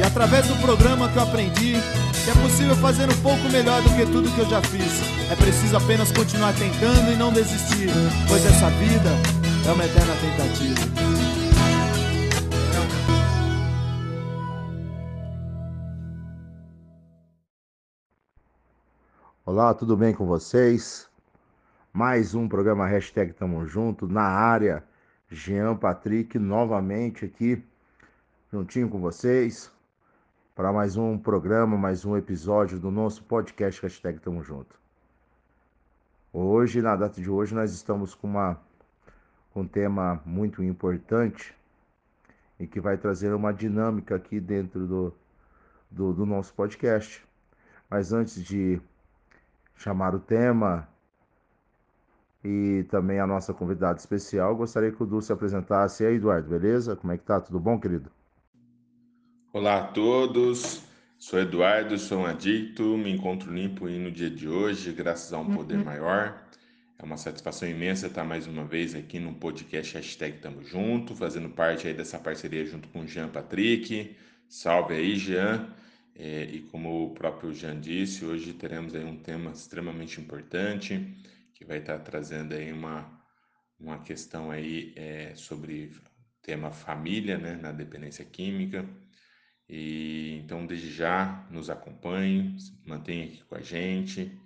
E através do programa que eu aprendi que é possível fazer um pouco melhor do que tudo que eu já fiz. É preciso apenas continuar tentando e não desistir, pois essa vida é uma eterna tentativa. Olá, tudo bem com vocês? Mais um programa Hashtag Tamo Junto na área. Jean Patrick novamente aqui juntinho com vocês para mais um programa, mais um episódio do nosso podcast Hashtag Tamo Junto. Hoje, na data de hoje, nós estamos com uma, um tema muito importante e que vai trazer uma dinâmica aqui dentro do, do, do nosso podcast. Mas antes de chamar o tema e também a nossa convidada especial, gostaria que o Du se apresentasse. E aí, Eduardo, beleza? Como é que tá? Tudo bom, querido? Olá a todos, sou Eduardo, sou um adicto, me encontro limpo e no dia de hoje, graças a um poder uhum. maior. É uma satisfação imensa estar mais uma vez aqui no podcast Hashtag Tamo Junto, fazendo parte aí dessa parceria junto com o Jean Patrick. Salve aí, Jean! É, e como o próprio Jean disse, hoje teremos aí um tema extremamente importante, que vai estar trazendo aí uma, uma questão aí é, sobre tema família, né, na dependência química. E então, desde já, nos acompanhe, mantenha aqui com a gente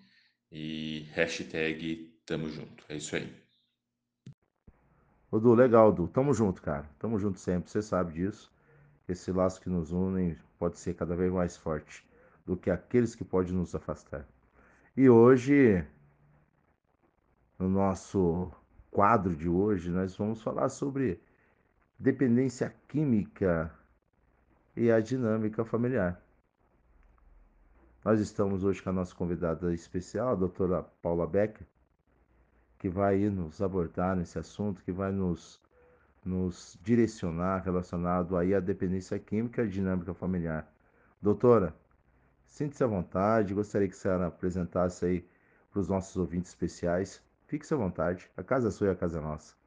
e hashtag tamo junto. É isso aí. Ô Du, legal, Du. Tamo junto, cara. Tamo junto sempre, você sabe disso. Esse laço que nos une pode ser cada vez mais forte do que aqueles que podem nos afastar. E hoje, no nosso quadro de hoje, nós vamos falar sobre dependência química e a dinâmica familiar. Nós estamos hoje com a nossa convidada especial, a doutora Paula Becker, que vai nos abordar nesse assunto, que vai nos, nos direcionar relacionado aí à dependência química e dinâmica familiar. Doutora, sinta-se à vontade, gostaria que a senhora apresentasse aí para os nossos ouvintes especiais. Fique-se à vontade, a casa é sua e a casa é nossa.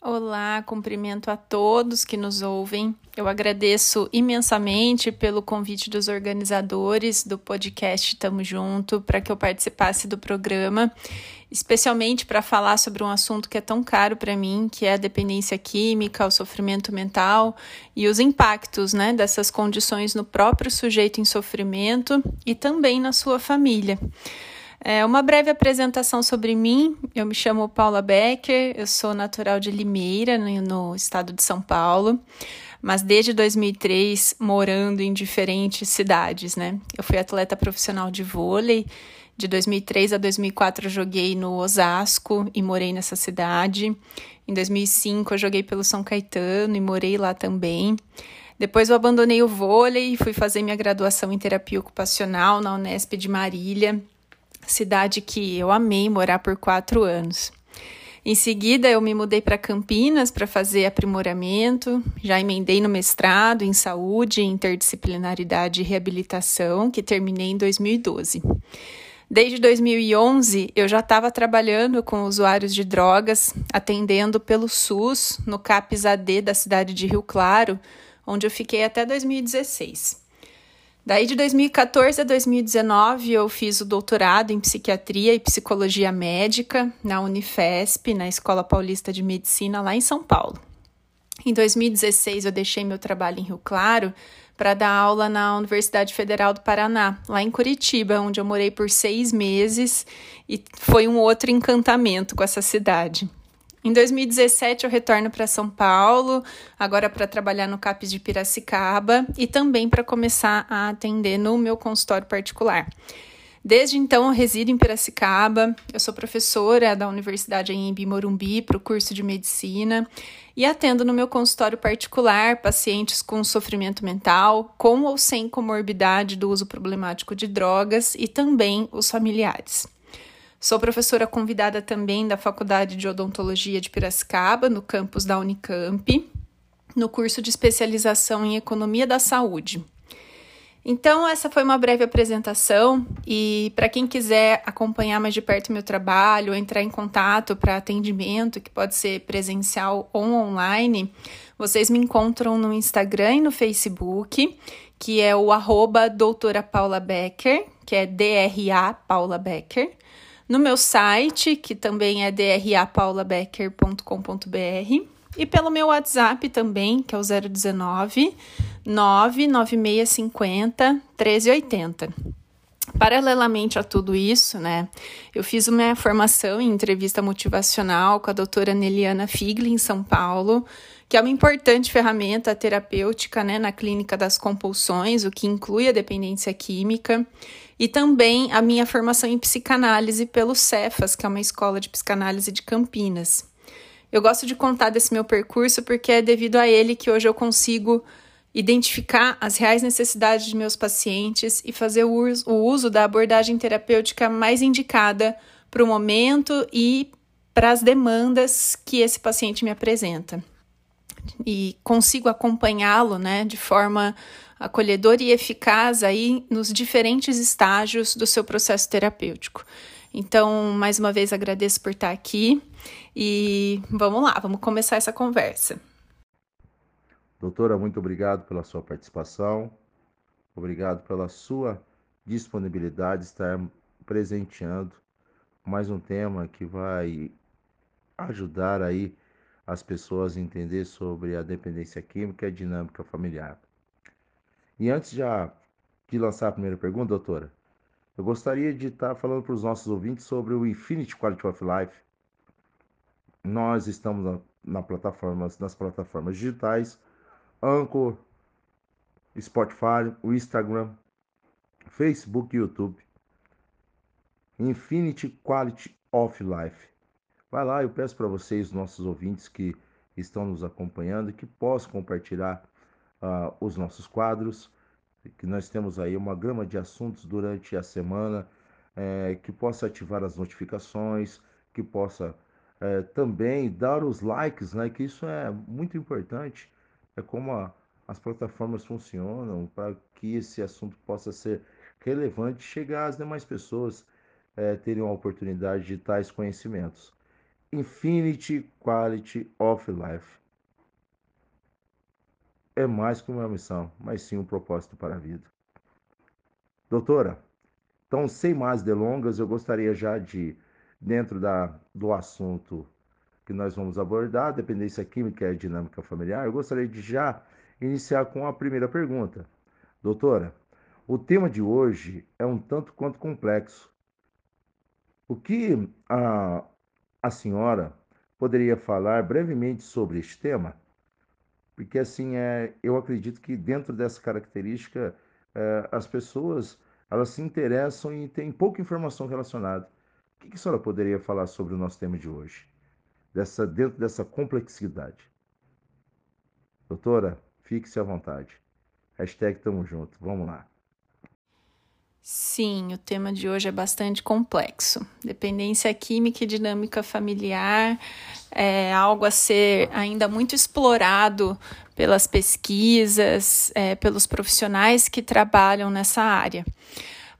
Olá, cumprimento a todos que nos ouvem. Eu agradeço imensamente pelo convite dos organizadores do podcast Tamo Junto para que eu participasse do programa, especialmente para falar sobre um assunto que é tão caro para mim, que é a dependência química, o sofrimento mental e os impactos né, dessas condições no próprio sujeito em sofrimento e também na sua família. É, uma breve apresentação sobre mim. Eu me chamo Paula Becker, eu sou natural de Limeira, no, estado de São Paulo, mas desde 2003 morando em diferentes cidades, né? Eu fui atleta profissional de vôlei. De 2003 a 2004 eu joguei no Osasco e morei nessa cidade. Em 2005 eu joguei pelo São Caetano e morei lá também. Depois eu abandonei o vôlei e fui fazer minha graduação em terapia ocupacional na Unesp de Marília cidade que eu amei morar por quatro anos. Em seguida, eu me mudei para Campinas para fazer aprimoramento, já emendei no mestrado em saúde, interdisciplinaridade e reabilitação, que terminei em 2012. Desde 2011, eu já estava trabalhando com usuários de drogas, atendendo pelo SUS no CAPS AD da cidade de Rio Claro, onde eu fiquei até 2016. Daí de 2014 a 2019 eu fiz o doutorado em psiquiatria e psicologia médica na Unifesp, na Escola Paulista de Medicina lá em São Paulo. Em 2016 eu deixei meu trabalho em Rio Claro para dar aula na Universidade Federal do Paraná, lá em Curitiba, onde eu morei por seis meses e foi um outro encantamento com essa cidade. Em 2017 eu retorno para São Paulo, agora para trabalhar no CAPES de Piracicaba e também para começar a atender no meu consultório particular. Desde então, eu resido em Piracicaba. Eu sou professora da Universidade Anhembi Morumbi para o curso de medicina e atendo no meu consultório particular pacientes com sofrimento mental, com ou sem comorbidade do uso problemático de drogas e também os familiares. Sou professora convidada também da Faculdade de Odontologia de Piracicaba, no campus da Unicamp, no curso de especialização em Economia da Saúde. Então, essa foi uma breve apresentação e para quem quiser acompanhar mais de perto meu trabalho, entrar em contato para atendimento, que pode ser presencial ou online, vocês me encontram no Instagram e no Facebook, que é o arroba doutora Paula Becker, que é DRA Paula Becker. No meu site, que também é drapaulabecker.com.br e pelo meu WhatsApp também, que é o 019 99650 1380. Paralelamente a tudo isso, né, eu fiz uma formação em entrevista motivacional com a doutora Neliana Figli, em São Paulo, que é uma importante ferramenta terapêutica né, na clínica das compulsões, o que inclui a dependência química, e também a minha formação em psicanálise pelo Cefas, que é uma escola de psicanálise de Campinas. Eu gosto de contar desse meu percurso porque é devido a ele que hoje eu consigo identificar as reais necessidades de meus pacientes e fazer o uso da abordagem terapêutica mais indicada para o momento e para as demandas que esse paciente me apresenta. E consigo acompanhá-lo né, de forma acolhedora e eficaz aí nos diferentes estágios do seu processo terapêutico. Então, mais uma vez agradeço por estar aqui e vamos lá, vamos começar essa conversa. Doutora, muito obrigado pela sua participação, obrigado pela sua disponibilidade de estar presenteando mais um tema que vai ajudar aí as pessoas entender sobre a dependência química e a dinâmica familiar. E antes já de lançar a primeira pergunta, doutora, eu gostaria de estar falando para os nossos ouvintes sobre o Infinity Quality of Life. Nós estamos na, na nas plataformas digitais, Anchor, Spotify, o Instagram, Facebook e YouTube. Infinity Quality of Life. Vai lá, eu peço para vocês, nossos ouvintes que estão nos acompanhando, que possam compartilhar uh, os nossos quadros, que nós temos aí uma grama de assuntos durante a semana, é, que possa ativar as notificações, que possa é, também dar os likes, né? Que isso é muito importante. É como a, as plataformas funcionam para que esse assunto possa ser relevante, chegar às demais pessoas é, terem a oportunidade de tais conhecimentos. Infinity Quality of Life é mais que uma missão, mas sim um propósito para a vida. Doutora, então, sem mais delongas, eu gostaria já de, dentro da, do assunto que nós vamos abordar, dependência química e dinâmica familiar, eu gostaria de já iniciar com a primeira pergunta. Doutora, o tema de hoje é um tanto quanto complexo. O que a, a senhora poderia falar brevemente sobre este tema? porque assim é, eu acredito que dentro dessa característica é, as pessoas elas se interessam e têm pouca informação relacionada. O que, que a senhora poderia falar sobre o nosso tema de hoje, dessa dentro dessa complexidade? Doutora, fique-se à vontade. Hashtag tamo junto. Vamos lá. Sim, o tema de hoje é bastante complexo. Dependência química e dinâmica familiar é algo a ser ainda muito explorado pelas pesquisas, é, pelos profissionais que trabalham nessa área.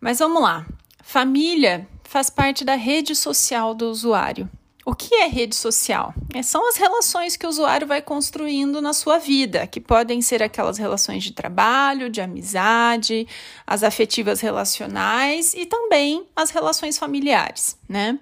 Mas vamos lá. Família faz parte da rede social do usuário. O que é rede social? É, são as relações que o usuário vai construindo na sua vida, que podem ser aquelas relações de trabalho, de amizade, as afetivas relacionais e também as relações familiares, né?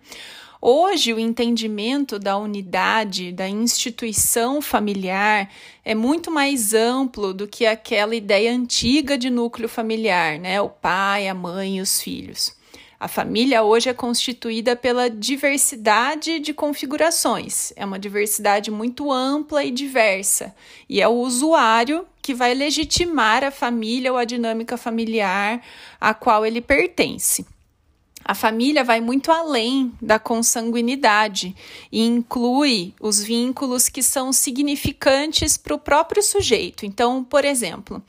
Hoje, o entendimento da unidade, da instituição familiar é muito mais amplo do que aquela ideia antiga de núcleo familiar, né? O pai, a mãe e os filhos. A família hoje é constituída pela diversidade de configurações. É uma diversidade muito ampla e diversa. E é o usuário que vai legitimar a família ou a dinâmica familiar a qual ele pertence. A família vai muito além da consanguinidade e inclui os vínculos que são significantes para o próprio sujeito. Então, por exemplo,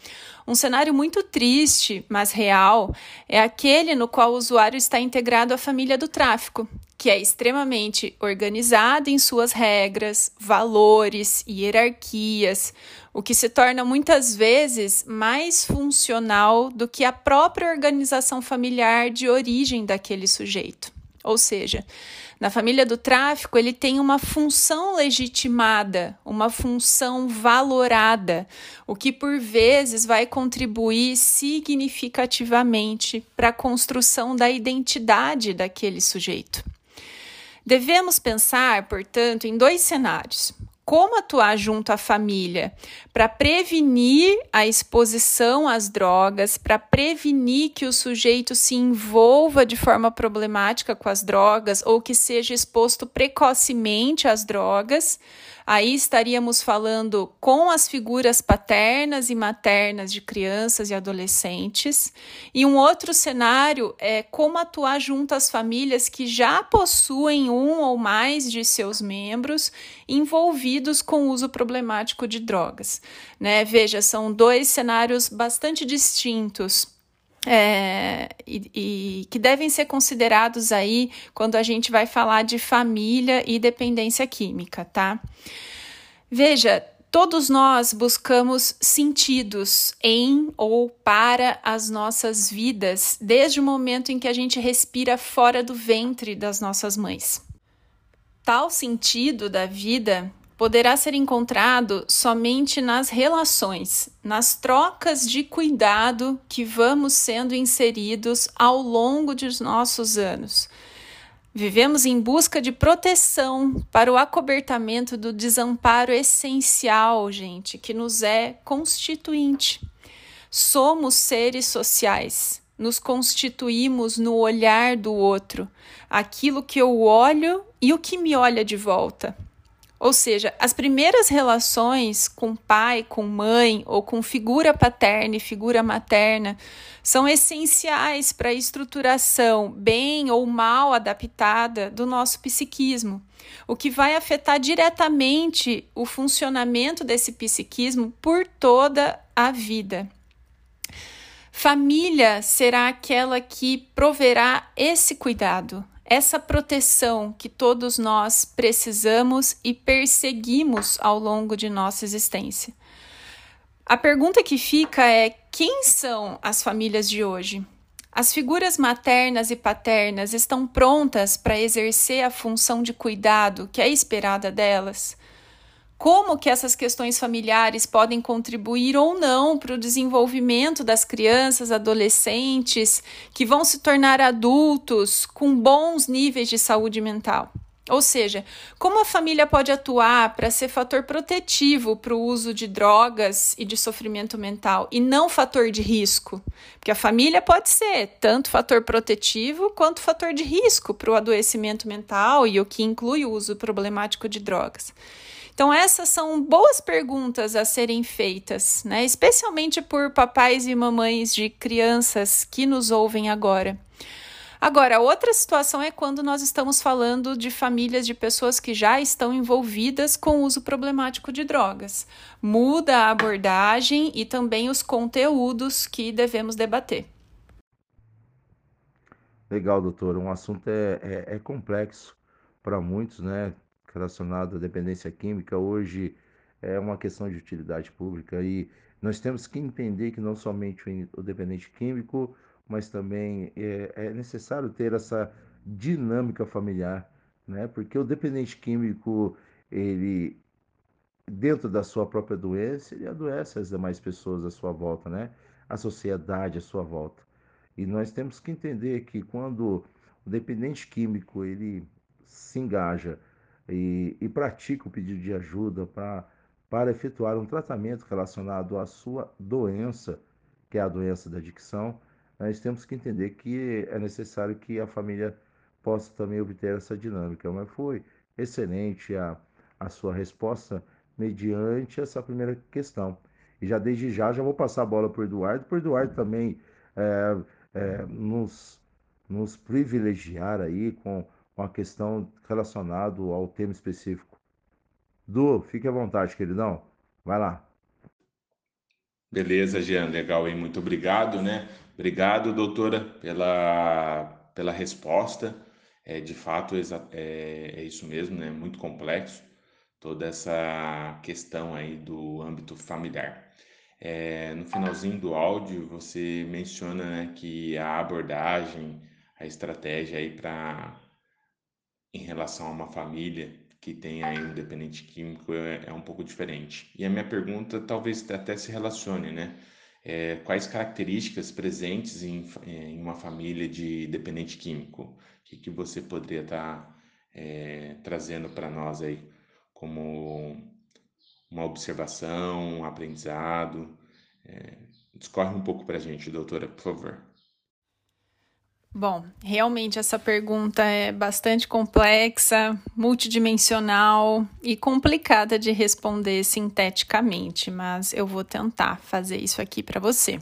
um cenário muito triste, mas real, é aquele no qual o usuário está integrado à família do tráfico, que é extremamente organizado em suas regras, valores e hierarquias, o que se torna muitas vezes mais funcional do que a própria organização familiar de origem daquele sujeito. Ou seja, na família do tráfico, ele tem uma função legitimada, uma função valorada, o que por vezes vai contribuir significativamente para a construção da identidade daquele sujeito. Devemos pensar, portanto, em dois cenários. Como atuar junto à família para prevenir a exposição às drogas, para prevenir que o sujeito se envolva de forma problemática com as drogas ou que seja exposto precocemente às drogas, Aí estaríamos falando com as figuras paternas e maternas de crianças e adolescentes. E um outro cenário é como atuar junto às famílias que já possuem um ou mais de seus membros envolvidos com o uso problemático de drogas. Né? Veja, são dois cenários bastante distintos é, e, e, que devem ser considerados aí quando a gente vai falar de família e dependência química, tá? Veja, todos nós buscamos sentidos em ou para as nossas vidas desde o momento em que a gente respira fora do ventre das nossas mães. Tal sentido da vida poderá ser encontrado somente nas relações, nas trocas de cuidado que vamos sendo inseridos ao longo dos nossos anos. Vivemos em busca de proteção para o acobertamento do desamparo essencial, gente, que nos é constituinte. Somos seres sociais, nos constituímos no olhar do outro, aquilo que eu olho e o que me olha de volta. Ou seja, as primeiras relações com pai, com mãe ou com figura paterna e figura materna são essenciais para a estruturação bem ou mal adaptada do nosso psiquismo, o que vai afetar diretamente o funcionamento desse psiquismo por toda a vida. Família será aquela que proverá esse cuidado, essa proteção que todos nós precisamos e perseguimos ao longo de nossa existência. A pergunta que fica é: quem são as famílias de hoje? As figuras maternas e paternas estão prontas para exercer a função de cuidado que é esperada delas? Como que essas questões familiares podem contribuir ou não para o desenvolvimento das crianças, adolescentes, que vão se tornar adultos com bons níveis de saúde mental. Ou seja, como a família pode atuar para ser fator protetivo para o uso de drogas e de sofrimento mental e não fator de risco? Porque a família pode ser tanto fator protetivo quanto fator de risco para o adoecimento mental e o que inclui o uso problemático de drogas. Então, essas são boas perguntas a serem feitas, né? especialmente por papais e mamães de crianças que nos ouvem agora. Agora, outra situação é quando nós estamos falando de famílias de pessoas que já estão envolvidas com o uso problemático de drogas. Muda a abordagem e também os conteúdos que devemos debater. Legal, doutor. Um assunto é, é, é complexo para muitos, né? Relacionado à dependência química hoje é uma questão de utilidade pública e nós temos que entender que não somente o dependente químico, mas também é, é necessário ter essa dinâmica familiar, né? Porque o dependente químico, ele dentro da sua própria doença, ele adoece as demais pessoas à sua volta, né? A sociedade à sua volta. E nós temos que entender que quando o dependente químico ele se engaja e, e pratica o pedido de ajuda pra, para efetuar um tratamento relacionado à sua doença, que é a doença da adicção, nós temos que entender que é necessário que a família possa também obter essa dinâmica. Mas foi excelente a, a sua resposta mediante essa primeira questão. E já desde já, já vou passar a bola para o Eduardo, para o Eduardo também é, é, nos nos privilegiar aí com, com a questão relacionada ao tema específico. Du, fique à vontade, queridão. Vai lá. Beleza, Jean, legal, hein? Muito obrigado, né? Obrigado, doutora, pela, pela resposta. É, de fato, é, é isso mesmo, né? Muito complexo toda essa questão aí do âmbito familiar. É, no finalzinho do áudio, você menciona né, que a abordagem, a estratégia aí para em relação a uma família que tem aí um dependente químico é, é, um pouco diferente. E a minha pergunta talvez até se relacione, né? É, quais características presentes em, é, em, uma família de dependente químico? Que, que você poderia estar tá, é, trazendo para nós aí como uma observação, um aprendizado? É, discorre um pouco para a gente, doutora, por favor. Bom, realmente essa pergunta é bastante complexa, multidimensional e complicada de responder sinteticamente, mas eu vou tentar fazer isso aqui para você.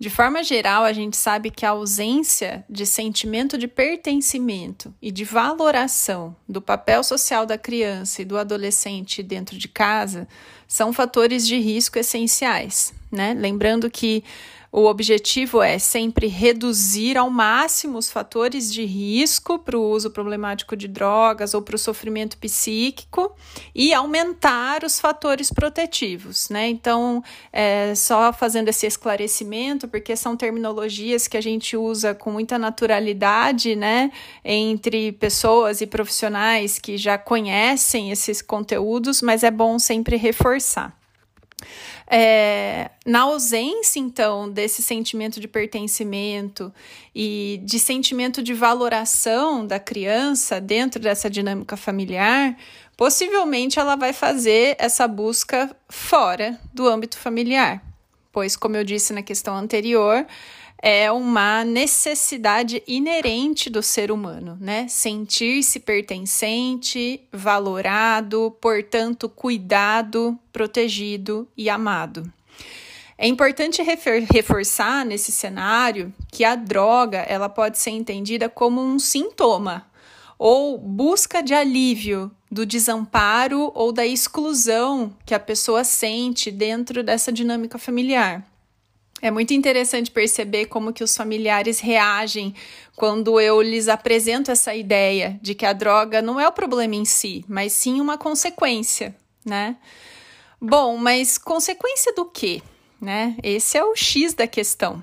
De forma geral, a gente sabe que a ausência de sentimento de pertencimento e de valoração do papel social da criança e do adolescente dentro de casa são fatores de risco essenciais, né? Lembrando que o objetivo é sempre reduzir ao máximo os fatores de risco para o uso problemático de drogas ou para o sofrimento psíquico e aumentar os fatores protetivos, né? Então, é, só fazendo esse esclarecimento, porque são terminologias que a gente usa com muita naturalidade, né, entre pessoas e profissionais que já conhecem esses conteúdos, mas é bom sempre reforçar. É, na ausência, então, desse sentimento de pertencimento e de sentimento de valoração da criança dentro dessa dinâmica familiar, possivelmente ela vai fazer essa busca fora do âmbito familiar. Pois, como eu disse na questão anterior, é uma necessidade inerente do ser humano, né? Sentir-se pertencente, valorado, portanto, cuidado, protegido e amado. É importante reforçar nesse cenário que a droga ela pode ser entendida como um sintoma ou busca de alívio do desamparo ou da exclusão que a pessoa sente dentro dessa dinâmica familiar. É muito interessante perceber como que os familiares reagem quando eu lhes apresento essa ideia de que a droga não é o problema em si, mas sim uma consequência, né? Bom, mas consequência do quê? Né? Esse é o X da questão.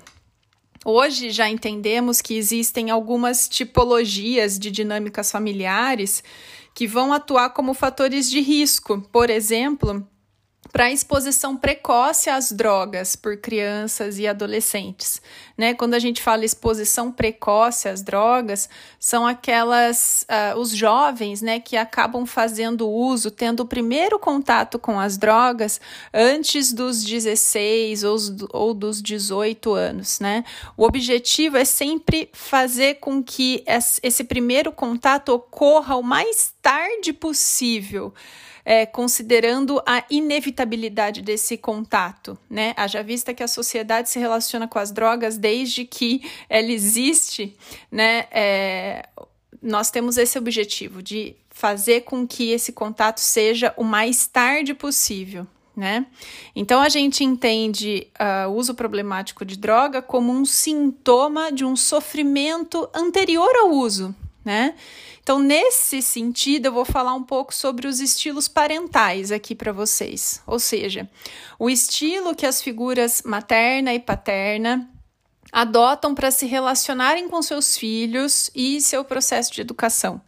Hoje já entendemos que existem algumas tipologias de dinâmicas familiares que vão atuar como fatores de risco. Por exemplo, para a exposição precoce às drogas por crianças e adolescentes. Né? Quando a gente fala exposição precoce às drogas, são aquelas, uh, os jovens né, que acabam fazendo uso, tendo o primeiro contato com as drogas antes dos 16 ou, ou dos 18 anos. Né? O objetivo é sempre fazer com que esse primeiro contato ocorra o mais tarde possível é, considerando a inevitabilidade desse contato, né? Haja vista que a sociedade se relaciona com as drogas desde que ela existe, né? É, nós temos esse objetivo de fazer com que esse contato seja o mais tarde possível. Né? Então a gente entende uh, o uso problemático de droga como um sintoma de um sofrimento anterior ao uso, né? Então, nesse sentido, eu vou falar um pouco sobre os estilos parentais aqui para vocês. Ou seja, o estilo que as figuras materna e paterna adotam para se relacionarem com seus filhos e seu processo de educação.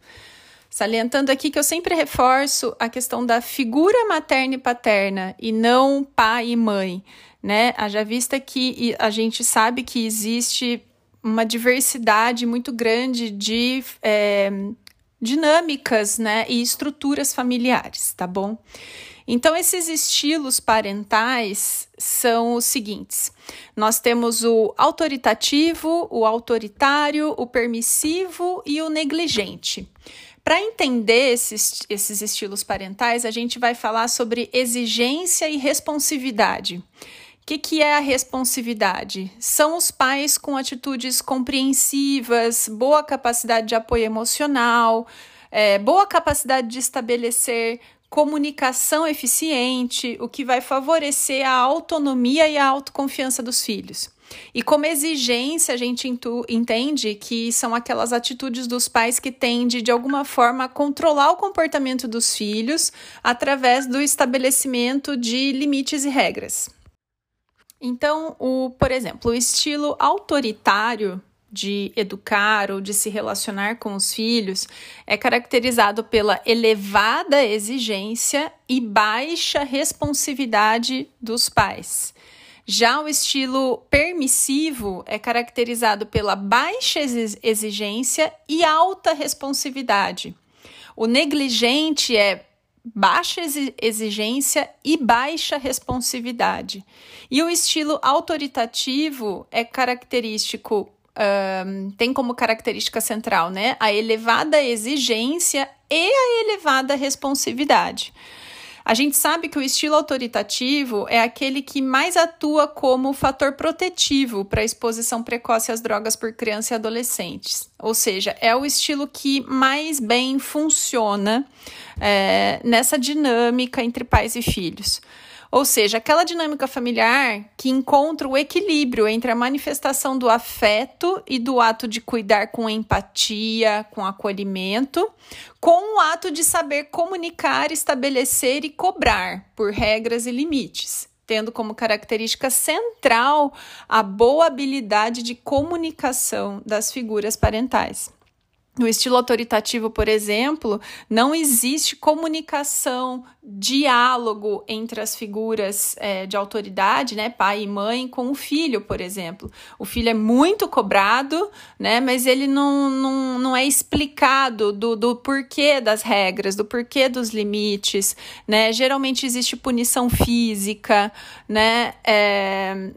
Salientando aqui que eu sempre reforço a questão da figura materna e paterna e não pai e mãe, né? Haja vista que a gente sabe que existe uma diversidade muito grande de é, dinâmicas, né, e estruturas familiares, tá bom? Então, esses estilos parentais são os seguintes: nós temos o autoritativo, o autoritário, o permissivo e o negligente. Para entender esses, esses estilos parentais, a gente vai falar sobre exigência e responsividade O que, que é a responsividade? São os pais com atitudes compreensivas, boa capacidade de apoio emocional, é, boa capacidade de estabelecer comunicação eficiente, o que vai favorecer a autonomia e a autoconfiança dos filhos. E como exigência, a gente entende que são aquelas atitudes dos pais que tendem, de alguma forma, a controlar o comportamento dos filhos através do estabelecimento de limites e regras. Então, o, por exemplo, o estilo autoritário de educar ou de se relacionar com os filhos é caracterizado pela elevada exigência e baixa responsividade dos pais. Já o estilo permissivo é caracterizado pela baixa exigência e alta responsividade. O negligente é baixa exigência e baixa responsividade. E o estilo autoritativo é característico, um, tem como característica central, né, a elevada exigência e a elevada responsividade. A gente sabe que o estilo autoritativo é aquele que mais atua como fator protetivo para a exposição precoce às drogas por crianças e adolescentes. Ou seja, é o estilo que mais bem funciona é, nessa dinâmica entre pais e filhos. Ou seja, aquela dinâmica familiar que encontra o equilíbrio entre a manifestação do afeto e do ato de cuidar com empatia, com acolhimento, com o ato de saber comunicar, estabelecer e cobrar por regras e limites tendo como característica central a boa habilidade de comunicação das figuras parentais. No estilo autoritativo, por exemplo, não existe comunicação, diálogo entre as figuras é, de autoridade, né, pai e mãe, com o filho, por exemplo. O filho é muito cobrado, né, mas ele não, não, não é explicado do, do porquê das regras, do porquê dos limites, né. Geralmente existe punição física, né, é,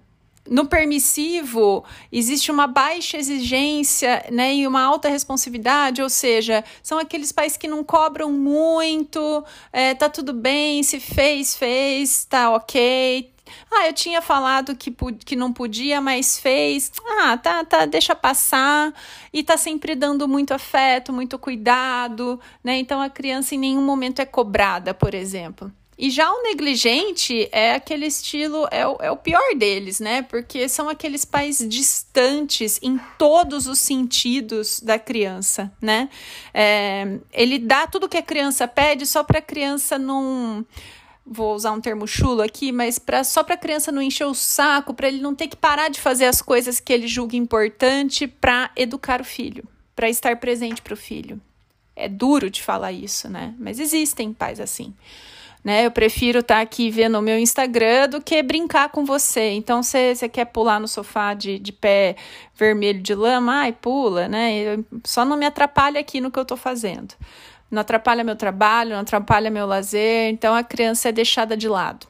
no permissivo existe uma baixa exigência né, e uma alta responsividade, ou seja, são aqueles pais que não cobram muito, é, tá tudo bem, se fez, fez, tá ok. Ah, eu tinha falado que, que não podia, mas fez. Ah, tá, tá, deixa passar. E tá sempre dando muito afeto, muito cuidado, né? Então a criança em nenhum momento é cobrada, por exemplo. E já o negligente é aquele estilo, é o, é o pior deles, né? Porque são aqueles pais distantes em todos os sentidos da criança, né? É, ele dá tudo que a criança pede só para a criança não vou usar um termo chulo aqui, mas pra, só para a criança não encher o saco, para ele não ter que parar de fazer as coisas que ele julga importante para educar o filho, para estar presente para o filho. É duro de falar isso, né? Mas existem pais assim né? Eu prefiro estar tá aqui vendo o meu Instagram do que brincar com você. Então, você quer pular no sofá de, de pé vermelho de lama? Ai, pula, né? Eu, só não me atrapalha aqui no que eu estou fazendo. Não atrapalha meu trabalho, não atrapalha meu lazer. Então, a criança é deixada de lado.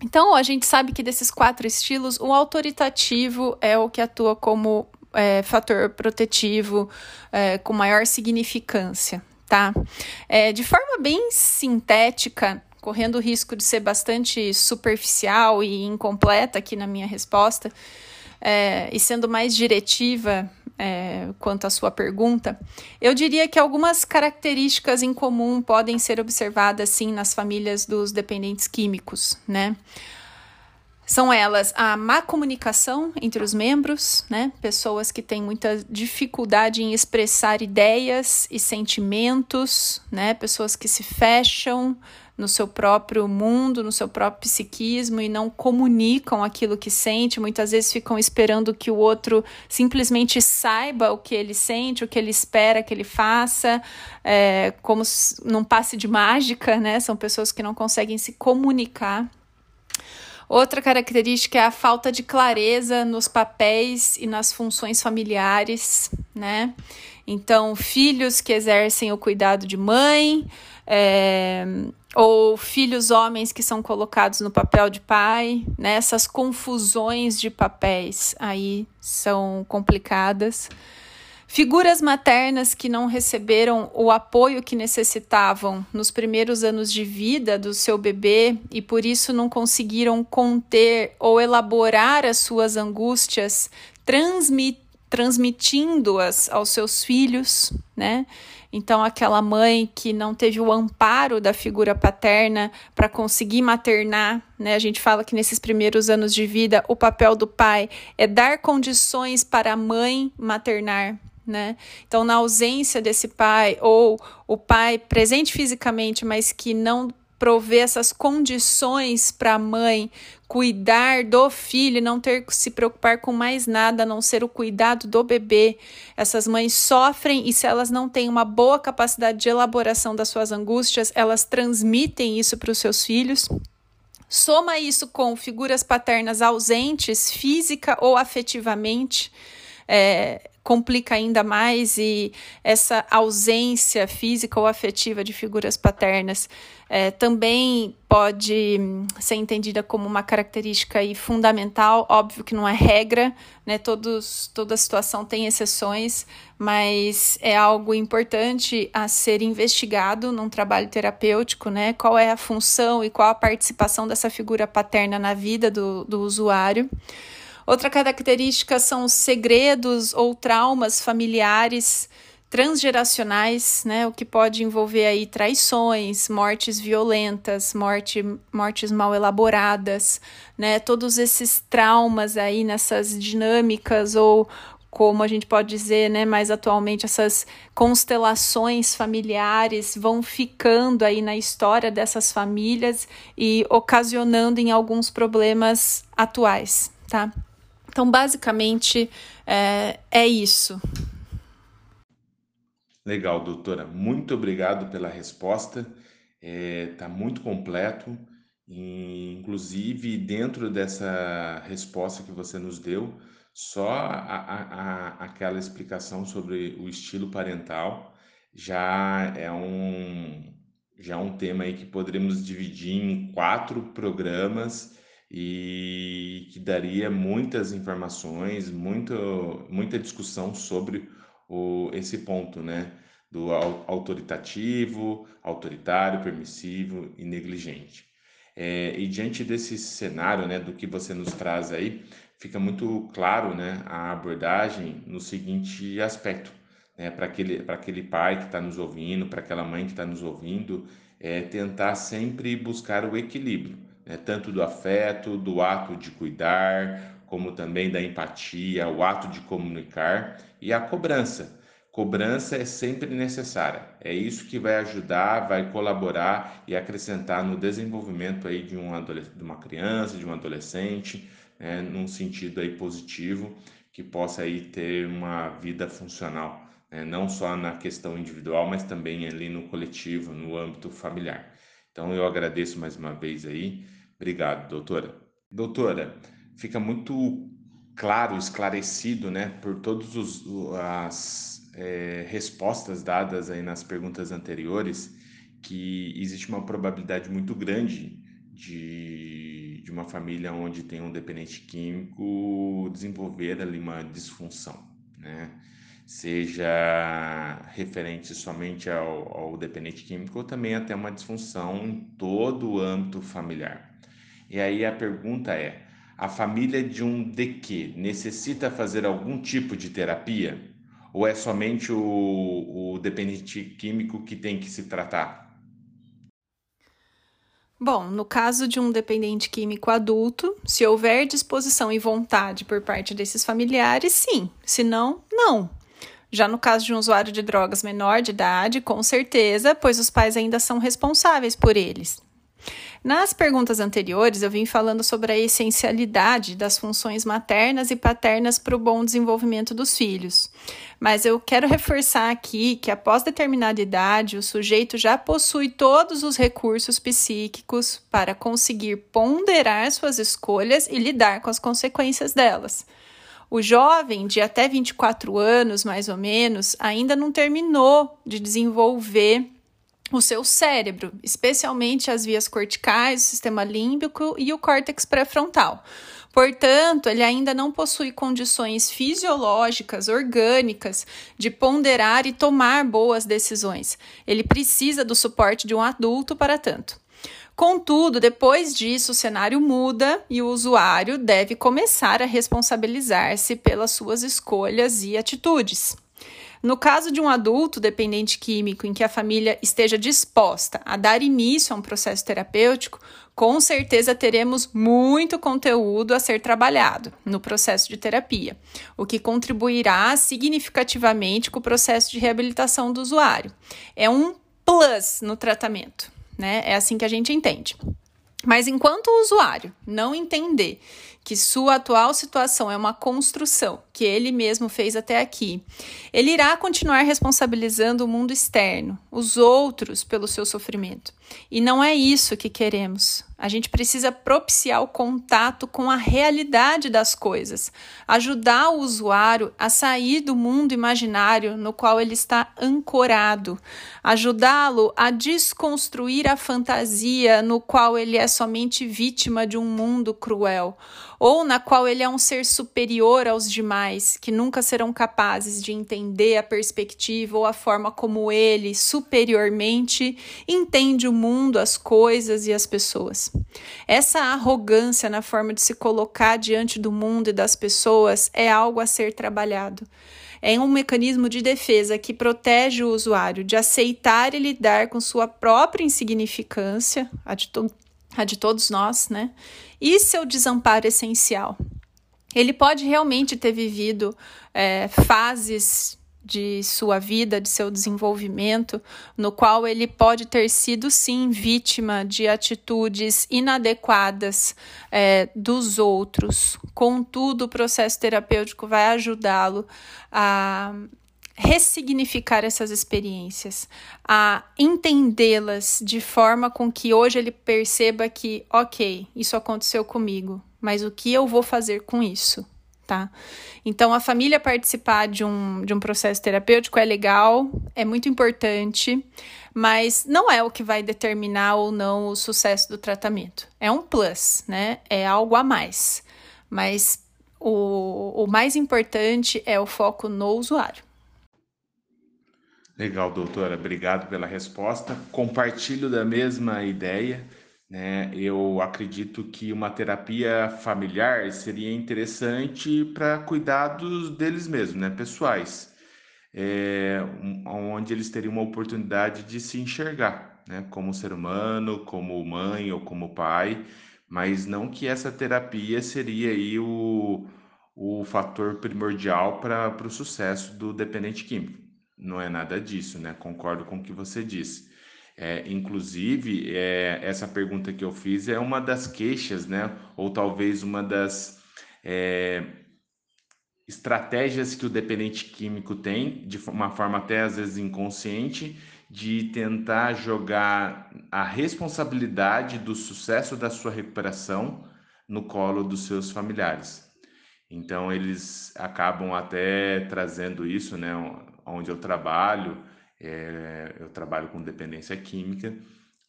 Então, a gente sabe que desses quatro estilos, o autoritativo é o que atua como é, fator protetivo é, com maior significância, tá? É, de forma bem sintética, correndo o risco de ser bastante superficial e incompleta aqui na minha resposta, é, e sendo mais diretiva é, quanto à sua pergunta, eu diria que algumas características em comum podem ser observadas sim nas famílias dos dependentes químicos, né? São elas a má comunicação entre os membros, né? Pessoas que têm muita dificuldade em expressar ideias e sentimentos, né? Pessoas que se fecham, no seu próprio mundo, no seu próprio psiquismo e não comunicam aquilo que sente, muitas vezes ficam esperando que o outro simplesmente saiba o que ele sente, o que ele espera que ele faça, é, como num passe de mágica, né? São pessoas que não conseguem se comunicar. Outra característica é a falta de clareza nos papéis e nas funções familiares, né? Então, filhos que exercem o cuidado de mãe, é, ou filhos homens que são colocados no papel de pai, né? Essas confusões de papéis aí são complicadas. Figuras maternas que não receberam o apoio que necessitavam nos primeiros anos de vida do seu bebê e por isso não conseguiram conter ou elaborar as suas angústias, transmitindo-as aos seus filhos, né? Então, aquela mãe que não teve o amparo da figura paterna para conseguir maternar, né? A gente fala que nesses primeiros anos de vida, o papel do pai é dar condições para a mãe maternar, né? Então, na ausência desse pai, ou o pai presente fisicamente, mas que não prover essas condições para a mãe cuidar do filho, não ter que se preocupar com mais nada a não ser o cuidado do bebê. Essas mães sofrem e se elas não têm uma boa capacidade de elaboração das suas angústias, elas transmitem isso para os seus filhos. Soma isso com figuras paternas ausentes, física ou afetivamente. É, complica ainda mais e essa ausência física ou afetiva de figuras paternas é, também pode ser entendida como uma característica e fundamental, óbvio que não é regra, né? Todos, toda situação tem exceções, mas é algo importante a ser investigado num trabalho terapêutico, né? Qual é a função e qual a participação dessa figura paterna na vida do, do usuário. Outra característica são os segredos ou traumas familiares transgeracionais, né, o que pode envolver aí traições, mortes violentas, morte, mortes mal elaboradas, né, todos esses traumas aí nessas dinâmicas ou como a gente pode dizer, né, mais atualmente essas constelações familiares vão ficando aí na história dessas famílias e ocasionando em alguns problemas atuais, tá? Então, basicamente, é, é isso. Legal, doutora. Muito obrigado pela resposta. Está é, tá muito completo. Inclusive, dentro dessa resposta que você nos deu, só a, a, a, aquela explicação sobre o estilo parental já é um, já é um tema aí que poderíamos dividir em quatro programas e que daria muitas informações, muito, muita discussão sobre o, esse ponto, né? Do autoritativo, autoritário, permissivo e negligente. É, e diante desse cenário, né, do que você nos traz aí, fica muito claro, né, a abordagem no seguinte aspecto, né, para aquele, aquele pai que está nos ouvindo, para aquela mãe que está nos ouvindo, é tentar sempre buscar o equilíbrio né, tanto do afeto, do ato de cuidar, como também da empatia, o ato de comunicar e a cobrança. Cobrança é sempre necessária. É isso que vai ajudar, vai colaborar e acrescentar no desenvolvimento aí de, um de uma criança, de um adolescente, né, num sentido aí positivo, que possa aí ter uma vida funcional, né, não só na questão individual, mas também ali no coletivo, no âmbito familiar. Então eu agradeço mais uma vez aí. Obrigado, doutora. Doutora, fica muito claro, esclarecido, né, por todas as é, respostas dadas aí nas perguntas anteriores, que existe uma probabilidade muito grande de, de uma família onde tem um dependente químico desenvolver ali uma disfunção, né? seja referente somente ao, ao dependente químico ou também até uma disfunção em todo o âmbito familiar. E aí a pergunta é: a família de um DQ necessita fazer algum tipo de terapia? Ou é somente o, o dependente químico que tem que se tratar? Bom, no caso de um dependente químico adulto, se houver disposição e vontade por parte desses familiares, sim. Se não, não. Já no caso de um usuário de drogas menor de idade, com certeza, pois os pais ainda são responsáveis por eles. Nas perguntas anteriores, eu vim falando sobre a essencialidade das funções maternas e paternas para o bom desenvolvimento dos filhos. Mas eu quero reforçar aqui que, após determinada idade, o sujeito já possui todos os recursos psíquicos para conseguir ponderar suas escolhas e lidar com as consequências delas. O jovem de até 24 anos, mais ou menos, ainda não terminou de desenvolver o seu cérebro, especialmente as vias corticais, o sistema límbico e o córtex pré-frontal. Portanto, ele ainda não possui condições fisiológicas, orgânicas, de ponderar e tomar boas decisões. Ele precisa do suporte de um adulto para tanto. Contudo, depois disso, o cenário muda e o usuário deve começar a responsabilizar-se pelas suas escolhas e atitudes. No caso de um adulto dependente químico em que a família esteja disposta a dar início a um processo terapêutico, com certeza teremos muito conteúdo a ser trabalhado no processo de terapia, o que contribuirá significativamente com o processo de reabilitação do usuário. É um plus no tratamento, né? É assim que a gente entende. Mas enquanto o usuário não entender que sua atual situação é uma construção que ele mesmo fez até aqui, ele irá continuar responsabilizando o mundo externo, os outros, pelo seu sofrimento. E não é isso que queremos. A gente precisa propiciar o contato com a realidade das coisas, ajudar o usuário a sair do mundo imaginário no qual ele está ancorado, ajudá-lo a desconstruir a fantasia no qual ele é somente vítima de um mundo cruel ou na qual ele é um ser superior aos demais, que nunca serão capazes de entender a perspectiva ou a forma como ele, superiormente, entende o mundo, as coisas e as pessoas. Essa arrogância na forma de se colocar diante do mundo e das pessoas é algo a ser trabalhado é um mecanismo de defesa que protege o usuário de aceitar e lidar com sua própria insignificância, a de, to a de todos nós, né? E seu desamparo essencial. Ele pode realmente ter vivido é, fases de sua vida, de seu desenvolvimento, no qual ele pode ter sido sim vítima de atitudes inadequadas é, dos outros. Contudo, o processo terapêutico vai ajudá-lo a ressignificar essas experiências, a entendê-las de forma com que hoje ele perceba que, ok, isso aconteceu comigo, mas o que eu vou fazer com isso? Tá? Então, a família participar de um, de um processo terapêutico é legal, é muito importante, mas não é o que vai determinar ou não o sucesso do tratamento. É um plus, né? É algo a mais. Mas o, o mais importante é o foco no usuário. Legal, doutora. Obrigado pela resposta. Compartilho da mesma ideia. Né? Eu acredito que uma terapia familiar seria interessante para cuidados deles mesmos, né? pessoais, é, onde eles teriam uma oportunidade de se enxergar né? como ser humano, como mãe ou como pai, mas não que essa terapia seria aí o, o fator primordial para o sucesso do dependente químico não é nada disso, né? Concordo com o que você disse. É, inclusive, é, essa pergunta que eu fiz é uma das queixas, né? Ou talvez uma das é, estratégias que o dependente químico tem, de uma forma até às vezes inconsciente, de tentar jogar a responsabilidade do sucesso da sua recuperação no colo dos seus familiares. Então, eles acabam até trazendo isso, né? onde eu trabalho, é, eu trabalho com dependência química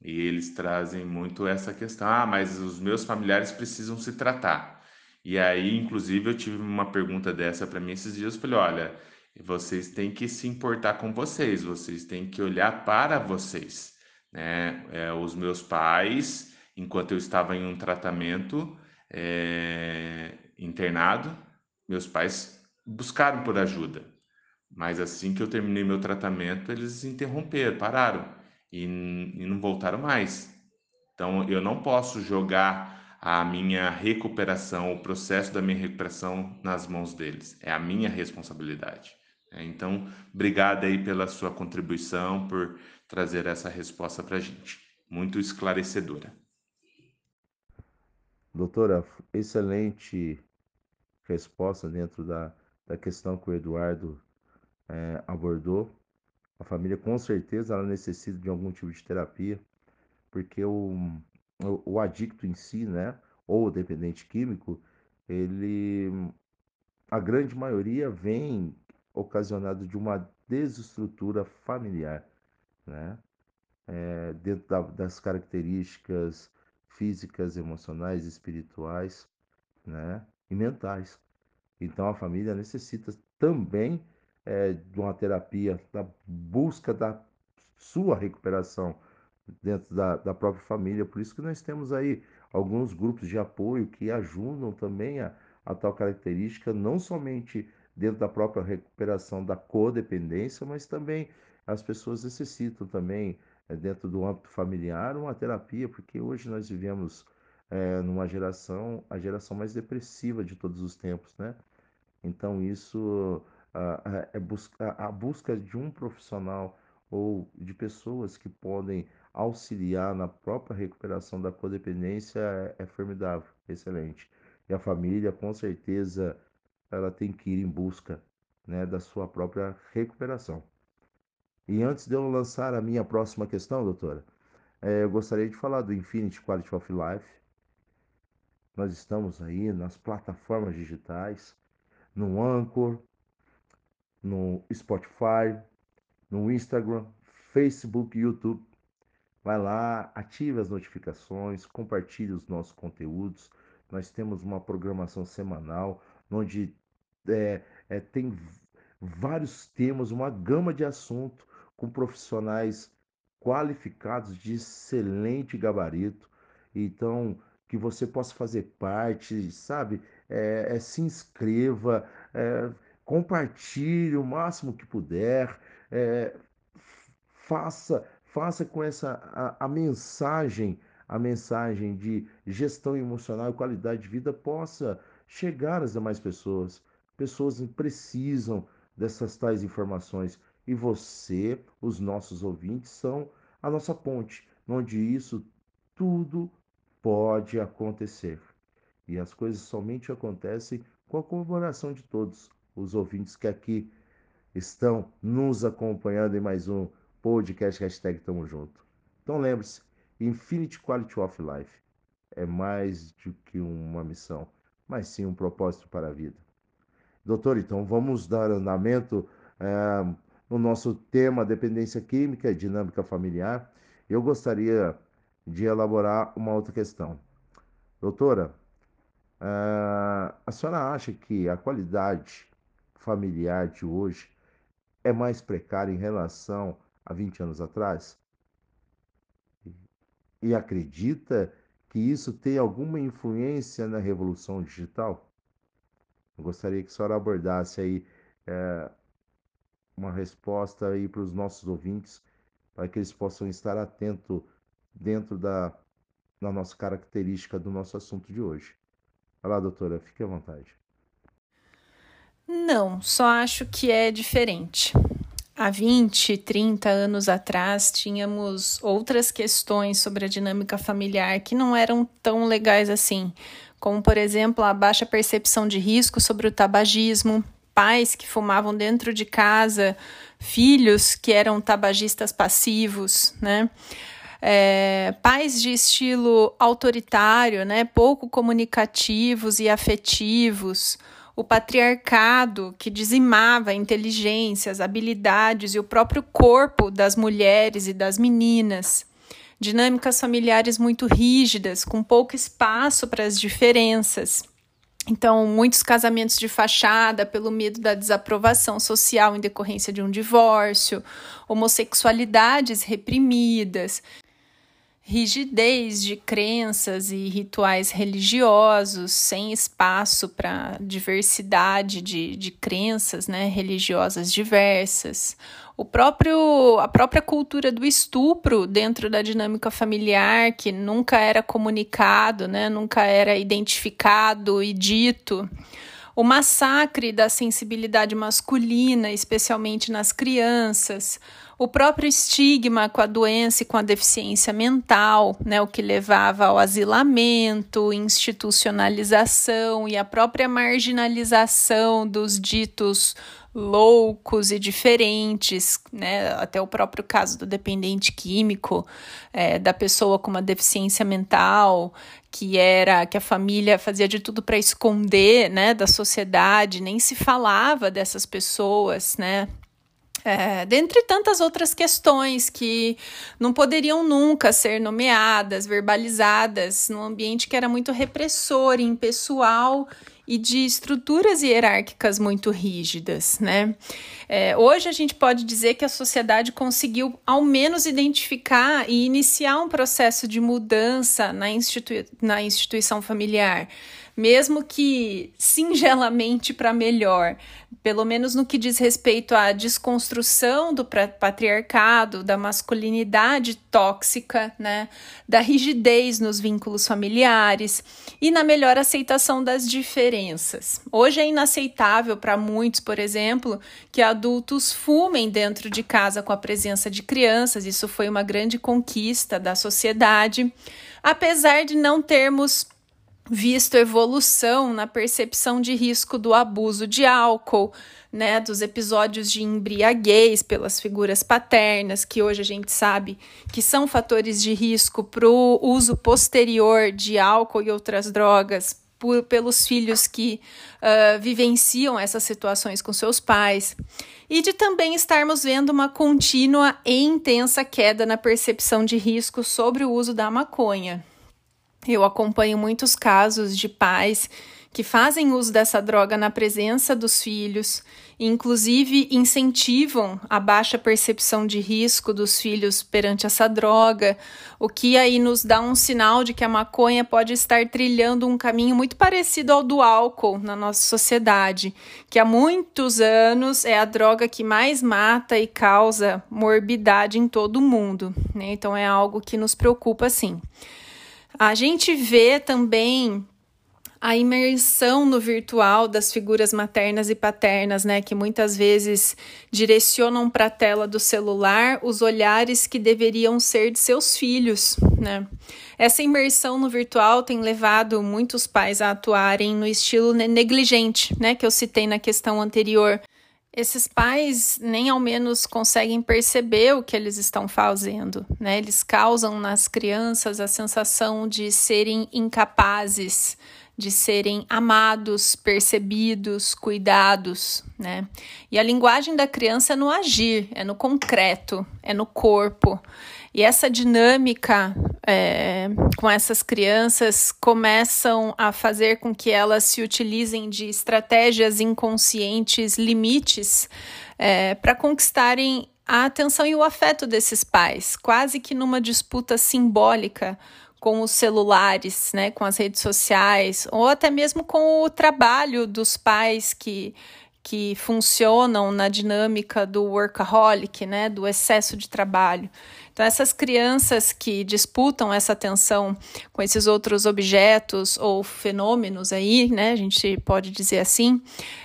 e eles trazem muito essa questão. Ah, mas os meus familiares precisam se tratar. E aí, inclusive, eu tive uma pergunta dessa para mim esses dias. Eu falei: olha, vocês têm que se importar com vocês, vocês têm que olhar para vocês. Né? É, os meus pais, enquanto eu estava em um tratamento é, internado, meus pais buscaram por ajuda. Mas assim que eu terminei meu tratamento, eles interromperam, pararam e, e não voltaram mais. Então eu não posso jogar a minha recuperação, o processo da minha recuperação nas mãos deles. É a minha responsabilidade. É, então, obrigado aí pela sua contribuição, por trazer essa resposta para a gente. Muito esclarecedora. Doutora, excelente resposta dentro da, da questão que o Eduardo é, abordou. A família com certeza ela necessita de algum tipo de terapia, porque o, o, o adicto em si, né, ou o dependente químico, ele, a grande maioria vem ocasionado de uma desestrutura familiar, né? é, dentro da, das características físicas, emocionais, espirituais né, e mentais. Então a família necessita também é, de uma terapia, da busca da sua recuperação dentro da, da própria família. Por isso que nós temos aí alguns grupos de apoio que ajudam também a, a tal característica, não somente dentro da própria recuperação da codependência, mas também as pessoas necessitam também, é, dentro do âmbito familiar, uma terapia, porque hoje nós vivemos é, numa geração, a geração mais depressiva de todos os tempos, né? Então isso a, é busca, a busca de um profissional ou de pessoas que podem auxiliar na própria recuperação da codependência é, é formidável, excelente. E a família, com certeza, ela tem que ir em busca né, da sua própria recuperação. E antes de eu lançar a minha próxima questão, doutora, é, eu gostaria de falar do Infinity Quality of Life. Nós estamos aí nas plataformas digitais, no Anchor, no Spotify, no Instagram, Facebook, YouTube. Vai lá, ative as notificações, compartilhe os nossos conteúdos. Nós temos uma programação semanal onde é, é, tem vários temas, uma gama de assuntos com profissionais qualificados de excelente gabarito. Então, que você possa fazer parte, sabe? É, é, se inscreva, é, compartilhe o máximo que puder, é, faça, faça com essa a, a, mensagem, a mensagem de gestão emocional e qualidade de vida possa chegar às demais pessoas. Pessoas precisam dessas tais informações e você, os nossos ouvintes, são a nossa ponte, onde isso tudo pode acontecer. E as coisas somente acontecem com a colaboração de todos os ouvintes que aqui estão nos acompanhando em mais um podcast hashtag Tamo Junto. Então lembre-se, Infinity Quality of Life é mais do que uma missão, mas sim um propósito para a vida. Doutor, então vamos dar andamento é, no nosso tema dependência química e dinâmica familiar. Eu gostaria de elaborar uma outra questão. Doutora, é, a senhora acha que a qualidade familiar de hoje é mais precária em relação a 20 anos atrás? E acredita que isso tem alguma influência na revolução digital? Eu gostaria que a senhora abordasse aí é, uma resposta aí para os nossos ouvintes, para que eles possam estar atentos dentro da, da nossa característica do nosso assunto de hoje. Vai lá, doutora, fique à vontade. Não, só acho que é diferente. Há 20, 30 anos atrás, tínhamos outras questões sobre a dinâmica familiar que não eram tão legais assim, como, por exemplo, a baixa percepção de risco sobre o tabagismo, pais que fumavam dentro de casa, filhos que eram tabagistas passivos, né? É, pais de estilo autoritário, né, pouco comunicativos e afetivos, o patriarcado que dizimava a inteligência, as habilidades e o próprio corpo das mulheres e das meninas. Dinâmicas familiares muito rígidas, com pouco espaço para as diferenças. Então, muitos casamentos de fachada pelo medo da desaprovação social em decorrência de um divórcio, homossexualidades reprimidas, rigidez de crenças e rituais religiosos, sem espaço para diversidade de, de crenças né, religiosas diversas. O próprio, a própria cultura do estupro dentro da dinâmica familiar, que nunca era comunicado, né, nunca era identificado e dito o massacre da sensibilidade masculina, especialmente nas crianças, o próprio estigma com a doença e com a deficiência mental, né, o que levava ao asilamento, institucionalização e a própria marginalização dos ditos loucos e diferentes, né? Até o próprio caso do dependente químico, é, da pessoa com uma deficiência mental, que era que a família fazia de tudo para esconder, né, da sociedade, nem se falava dessas pessoas, né? É, dentre tantas outras questões que não poderiam nunca ser nomeadas, verbalizadas, num ambiente que era muito repressor, impessoal e de estruturas hierárquicas muito rígidas, né? É, hoje a gente pode dizer que a sociedade conseguiu ao menos identificar e iniciar um processo de mudança na, institui na instituição familiar mesmo que singelamente para melhor, pelo menos no que diz respeito à desconstrução do patriarcado, da masculinidade tóxica, né, da rigidez nos vínculos familiares e na melhor aceitação das diferenças. Hoje é inaceitável para muitos, por exemplo, que adultos fumem dentro de casa com a presença de crianças. Isso foi uma grande conquista da sociedade, apesar de não termos visto evolução na percepção de risco do abuso de álcool, né, dos episódios de embriaguez pelas figuras paternas, que hoje a gente sabe que são fatores de risco para o uso posterior de álcool e outras drogas por, pelos filhos que uh, vivenciam essas situações com seus pais, e de também estarmos vendo uma contínua e intensa queda na percepção de risco sobre o uso da maconha. Eu acompanho muitos casos de pais que fazem uso dessa droga na presença dos filhos, inclusive incentivam a baixa percepção de risco dos filhos perante essa droga, o que aí nos dá um sinal de que a maconha pode estar trilhando um caminho muito parecido ao do álcool na nossa sociedade, que há muitos anos é a droga que mais mata e causa morbidade em todo o mundo. Né? Então é algo que nos preocupa sim. A gente vê também a imersão no virtual das figuras maternas e paternas, né, que muitas vezes direcionam para a tela do celular os olhares que deveriam ser de seus filhos, né? Essa imersão no virtual tem levado muitos pais a atuarem no estilo negligente, né, que eu citei na questão anterior, esses pais nem ao menos conseguem perceber o que eles estão fazendo, né? Eles causam nas crianças a sensação de serem incapazes, de serem amados, percebidos, cuidados, né? E a linguagem da criança é no agir, é no concreto, é no corpo. E essa dinâmica é, com essas crianças começam a fazer com que elas se utilizem de estratégias inconscientes, limites, é, para conquistarem a atenção e o afeto desses pais, quase que numa disputa simbólica com os celulares, né, com as redes sociais, ou até mesmo com o trabalho dos pais que que funcionam na dinâmica do workaholic, né, do excesso de trabalho. Então, essas crianças que disputam essa atenção com esses outros objetos ou fenômenos aí, né, a gente pode dizer assim,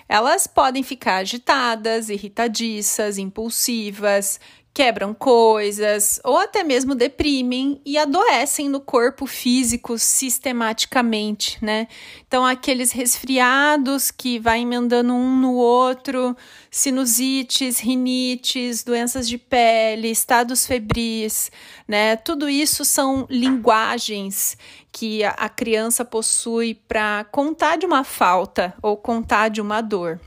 elas podem ficar agitadas, irritadiças, impulsivas, quebram coisas ou até mesmo deprimem e adoecem no corpo físico sistematicamente, né? Então aqueles resfriados que vai emendando um no outro, sinusites, rinites, doenças de pele, estados febris, né? Tudo isso são linguagens que a criança possui para contar de uma falta ou contar de uma dor.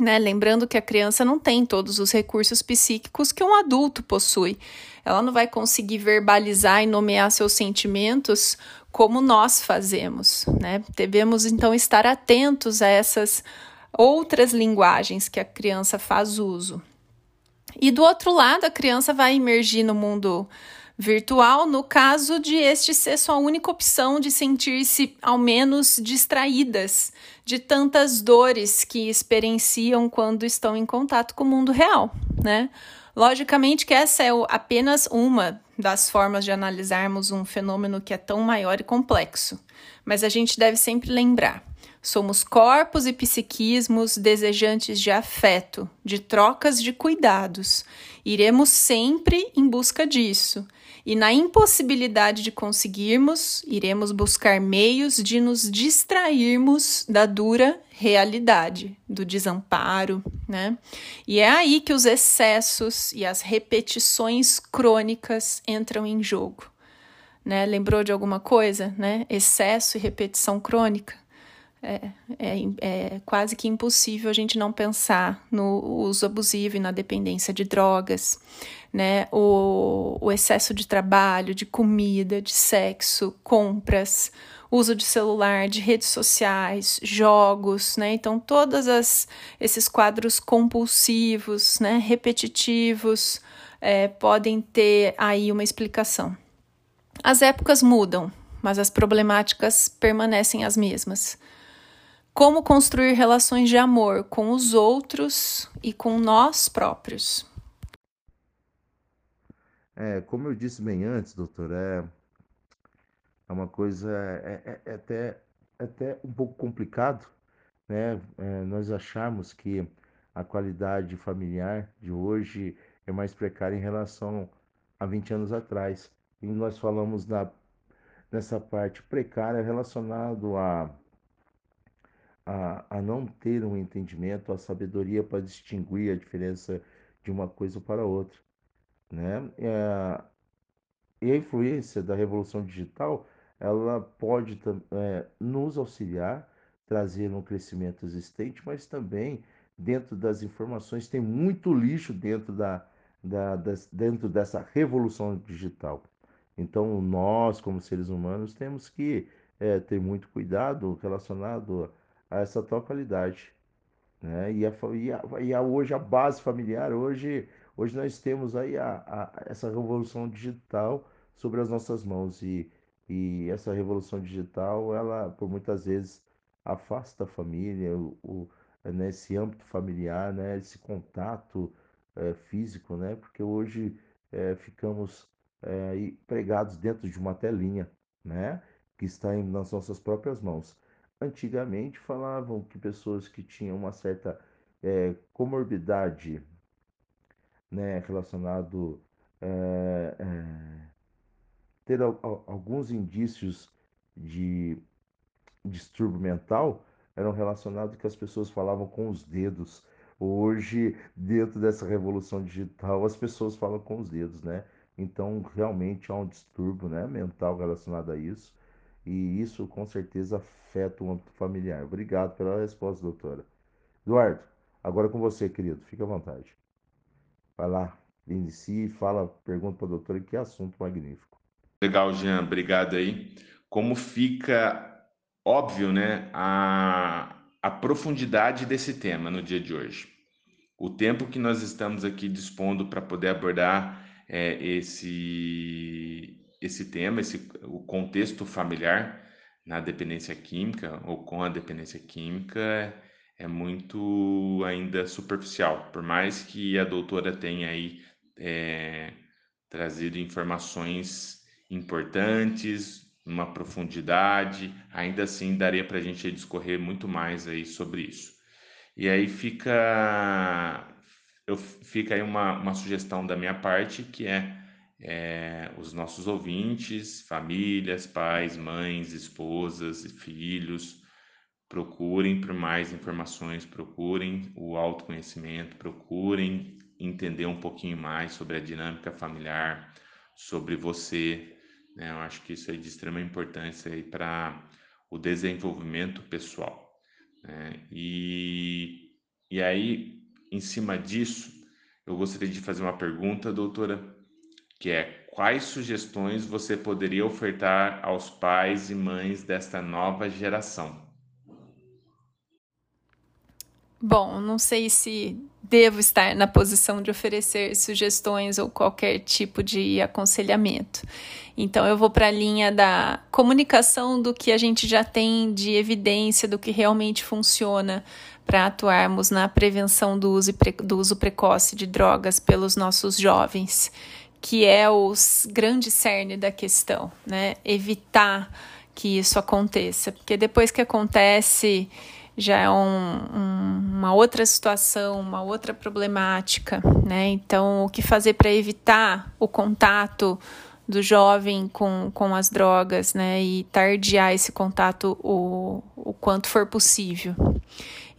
Né? Lembrando que a criança não tem todos os recursos psíquicos que um adulto possui. Ela não vai conseguir verbalizar e nomear seus sentimentos como nós fazemos. Né? Devemos então estar atentos a essas outras linguagens que a criança faz uso. E do outro lado, a criança vai emergir no mundo virtual no caso de este ser sua única opção de sentir-se ao menos distraídas de tantas dores que experienciam quando estão em contato com o mundo real, né? Logicamente que essa é apenas uma das formas de analisarmos um fenômeno que é tão maior e complexo, mas a gente deve sempre lembrar Somos corpos e psiquismos desejantes de afeto, de trocas de cuidados. Iremos sempre em busca disso. E na impossibilidade de conseguirmos, iremos buscar meios de nos distrairmos da dura realidade, do desamparo, né? E é aí que os excessos e as repetições crônicas entram em jogo. Né? Lembrou de alguma coisa, né? Excesso e repetição crônica. É, é, é, quase que impossível a gente não pensar no uso abusivo e na dependência de drogas, né? O, o excesso de trabalho, de comida, de sexo, compras, uso de celular, de redes sociais, jogos, né? Então, todos esses quadros compulsivos, né, repetitivos, é, podem ter aí uma explicação. As épocas mudam, mas as problemáticas permanecem as mesmas. Como construir relações de amor com os outros e com nós próprios? É, como eu disse bem antes, doutor, é, é uma coisa é, é, é até, é até um pouco complicado, né? É, nós achamos que a qualidade familiar de hoje é mais precária em relação a 20 anos atrás. E nós falamos nessa parte precária relacionado a, a, a não ter um entendimento, a sabedoria para distinguir a diferença de uma coisa para outra. Né? É, e a influência da revolução digital ela pode é, nos auxiliar, trazer um crescimento existente, mas também dentro das informações tem muito lixo dentro, da, da, das, dentro dessa revolução digital. Então, nós, como seres humanos, temos que é, ter muito cuidado relacionado a essa tal qualidade. Né? E, a, e, a, e a, hoje a base familiar, hoje, hoje nós temos aí a, essa revolução digital sobre as nossas mãos. E, e essa revolução digital, ela por muitas vezes afasta a família, o, o né, âmbito familiar, né, esse contato é, físico, né, porque hoje é, ficamos é, pregados dentro de uma telinha, né, que está em, nas nossas próprias mãos. Antigamente falavam que pessoas que tinham uma certa é, comorbidade, né, relacionado é, é, ter alguns indícios de distúrbio mental eram relacionados que as pessoas falavam com os dedos. Hoje, dentro dessa revolução digital, as pessoas falam com os dedos, né? Então, realmente há um distúrbio né, mental relacionado a isso. E isso, com certeza, afeta o âmbito familiar. Obrigado pela resposta, doutora. Eduardo, agora com você, querido. Fique à vontade. Vai lá, inicie, fala, pergunta para a doutora que assunto magnífico. Legal, Jean, obrigado aí. Como fica óbvio, né, a, a profundidade desse tema no dia de hoje. O tempo que nós estamos aqui dispondo para poder abordar é, esse, esse tema, esse, o contexto familiar na dependência química ou com a dependência química é muito ainda superficial, por mais que a doutora tenha aí é, trazido informações importantes, uma profundidade, ainda assim daria para a gente discorrer muito mais aí sobre isso. E aí fica, eu, fica aí uma, uma sugestão da minha parte, que é, é os nossos ouvintes, famílias, pais, mães, esposas e filhos, procurem por mais informações, procurem o autoconhecimento, procurem entender um pouquinho mais sobre a dinâmica familiar, sobre você, né? Eu acho que isso é de extrema importância para o desenvolvimento pessoal. Né? E, e aí, em cima disso, eu gostaria de fazer uma pergunta, doutora, que é quais sugestões você poderia ofertar aos pais e mães desta nova geração? Bom, não sei se devo estar na posição de oferecer sugestões ou qualquer tipo de aconselhamento. Então, eu vou para a linha da comunicação do que a gente já tem de evidência do que realmente funciona para atuarmos na prevenção do uso, do uso precoce de drogas pelos nossos jovens, que é o grande cerne da questão, né? Evitar que isso aconteça, porque depois que acontece já é um, um, uma outra situação, uma outra problemática, né? Então, o que fazer para evitar o contato do jovem com, com as drogas, né? E tardiar esse contato o, o quanto for possível.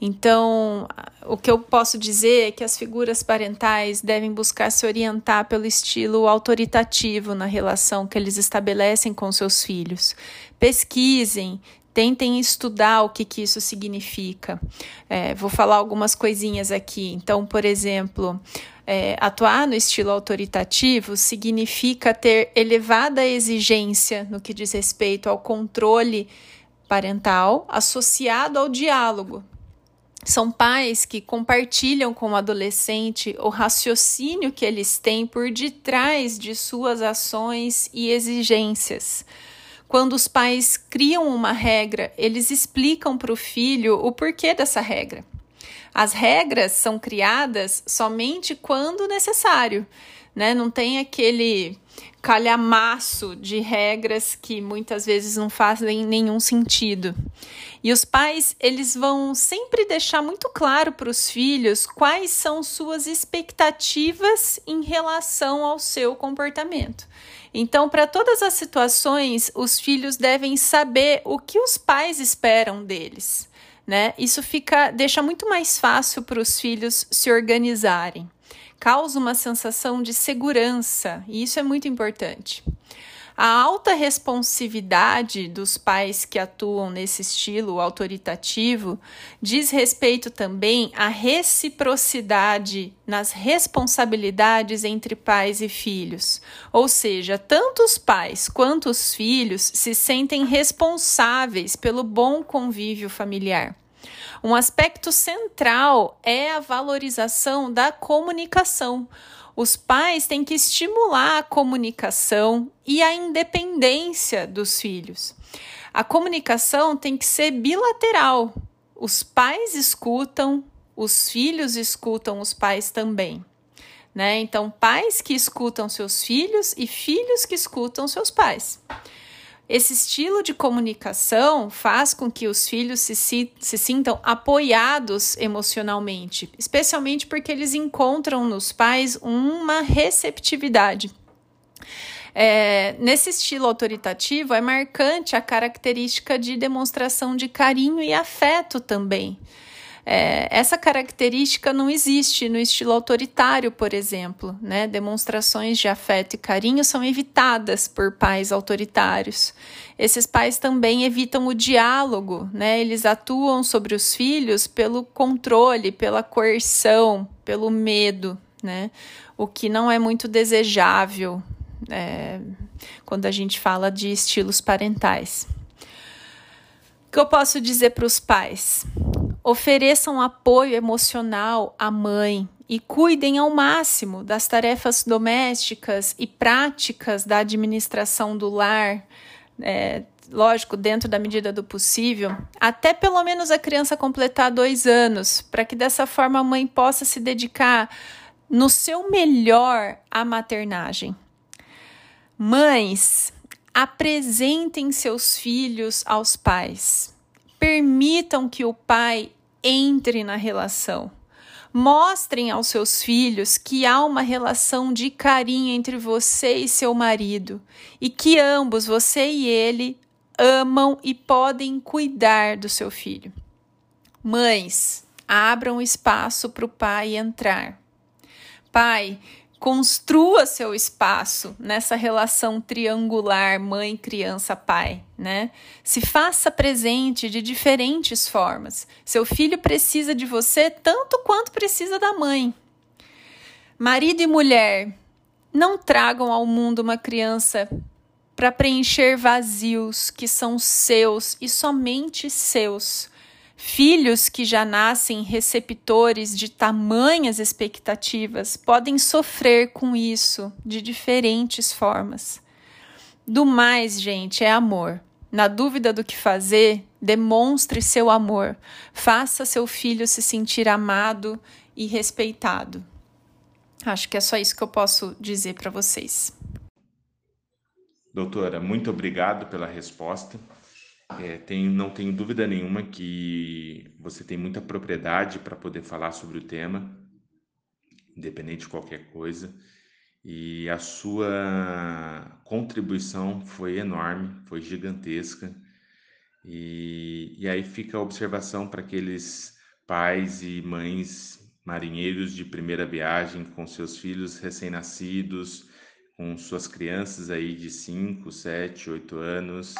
Então, o que eu posso dizer é que as figuras parentais devem buscar se orientar pelo estilo autoritativo na relação que eles estabelecem com seus filhos. Pesquisem, tentem estudar o que, que isso significa. É, vou falar algumas coisinhas aqui. Então, por exemplo, é, atuar no estilo autoritativo significa ter elevada exigência no que diz respeito ao controle parental associado ao diálogo. São pais que compartilham com o adolescente o raciocínio que eles têm por detrás de suas ações e exigências. Quando os pais criam uma regra, eles explicam para o filho o porquê dessa regra. As regras são criadas somente quando necessário, né? Não tem aquele calhamaço de regras que muitas vezes não fazem nenhum sentido. E os pais, eles vão sempre deixar muito claro para os filhos quais são suas expectativas em relação ao seu comportamento. Então, para todas as situações, os filhos devem saber o que os pais esperam deles, né? Isso fica deixa muito mais fácil para os filhos se organizarem causa uma sensação de segurança, e isso é muito importante. A alta responsividade dos pais que atuam nesse estilo autoritativo diz respeito também à reciprocidade nas responsabilidades entre pais e filhos. Ou seja, tanto os pais quanto os filhos se sentem responsáveis pelo bom convívio familiar. Um aspecto central é a valorização da comunicação. Os pais têm que estimular a comunicação e a independência dos filhos. A comunicação tem que ser bilateral. Os pais escutam, os filhos escutam os pais também. Né? Então, pais que escutam seus filhos e filhos que escutam seus pais. Esse estilo de comunicação faz com que os filhos se, se, sintam apoiados emocionalmente, especialmente porque eles encontram nos pais uma receptividade. É, nesse estilo autoritativo, é marcante a característica de demonstração de carinho e afeto também. É, essa característica não existe no estilo autoritário, por exemplo. Né? Demonstrações de afeto e carinho são evitadas por pais autoritários. Esses pais também evitam o diálogo, né? eles atuam sobre os filhos pelo controle, pela coerção, pelo medo, né? o que não é muito desejável é, quando a gente fala de estilos parentais. O que eu posso dizer para os pais? Ofereçam apoio emocional à mãe e cuidem ao máximo das tarefas domésticas e práticas da administração do lar, é, lógico, dentro da medida do possível, até pelo menos a criança completar dois anos, para que dessa forma a mãe possa se dedicar no seu melhor à maternagem. Mães, apresentem seus filhos aos pais permitam que o pai entre na relação. Mostrem aos seus filhos que há uma relação de carinho entre você e seu marido e que ambos, você e ele, amam e podem cuidar do seu filho. Mães, abram espaço para o pai entrar. Pai, construa seu espaço nessa relação triangular mãe, criança, pai, né? Se faça presente de diferentes formas. Seu filho precisa de você tanto quanto precisa da mãe. Marido e mulher, não tragam ao mundo uma criança para preencher vazios que são seus e somente seus. Filhos que já nascem receptores de tamanhas expectativas podem sofrer com isso de diferentes formas. Do mais, gente, é amor. Na dúvida do que fazer, demonstre seu amor. Faça seu filho se sentir amado e respeitado. Acho que é só isso que eu posso dizer para vocês. Doutora, muito obrigado pela resposta. É, tenho, não tenho dúvida nenhuma que você tem muita propriedade para poder falar sobre o tema, independente de qualquer coisa. E a sua contribuição foi enorme, foi gigantesca. E, e aí fica a observação para aqueles pais e mães marinheiros de primeira viagem com seus filhos recém-nascidos, com suas crianças aí de 5, 7, 8 anos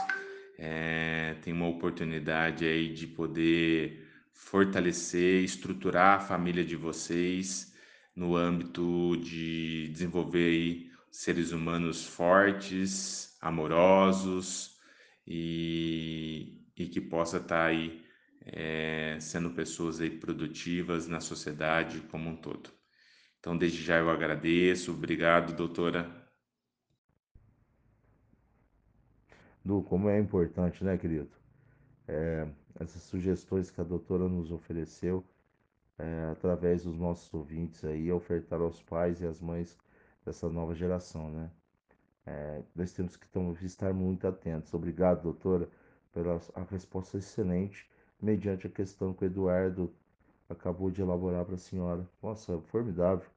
é, tem uma oportunidade aí de poder fortalecer, estruturar a família de vocês no âmbito de desenvolver aí seres humanos fortes, amorosos e, e que possa estar tá aí é, sendo pessoas aí produtivas na sociedade como um todo. Então, desde já eu agradeço. Obrigado, doutora. Du, como é importante, né, querido? É, essas sugestões que a doutora nos ofereceu é, através dos nossos ouvintes aí, ofertar aos pais e às mães dessa nova geração, né? É, nós temos que estar muito atentos. Obrigado, doutora, pela a resposta excelente, mediante a questão que o Eduardo acabou de elaborar para a senhora. Nossa, formidável,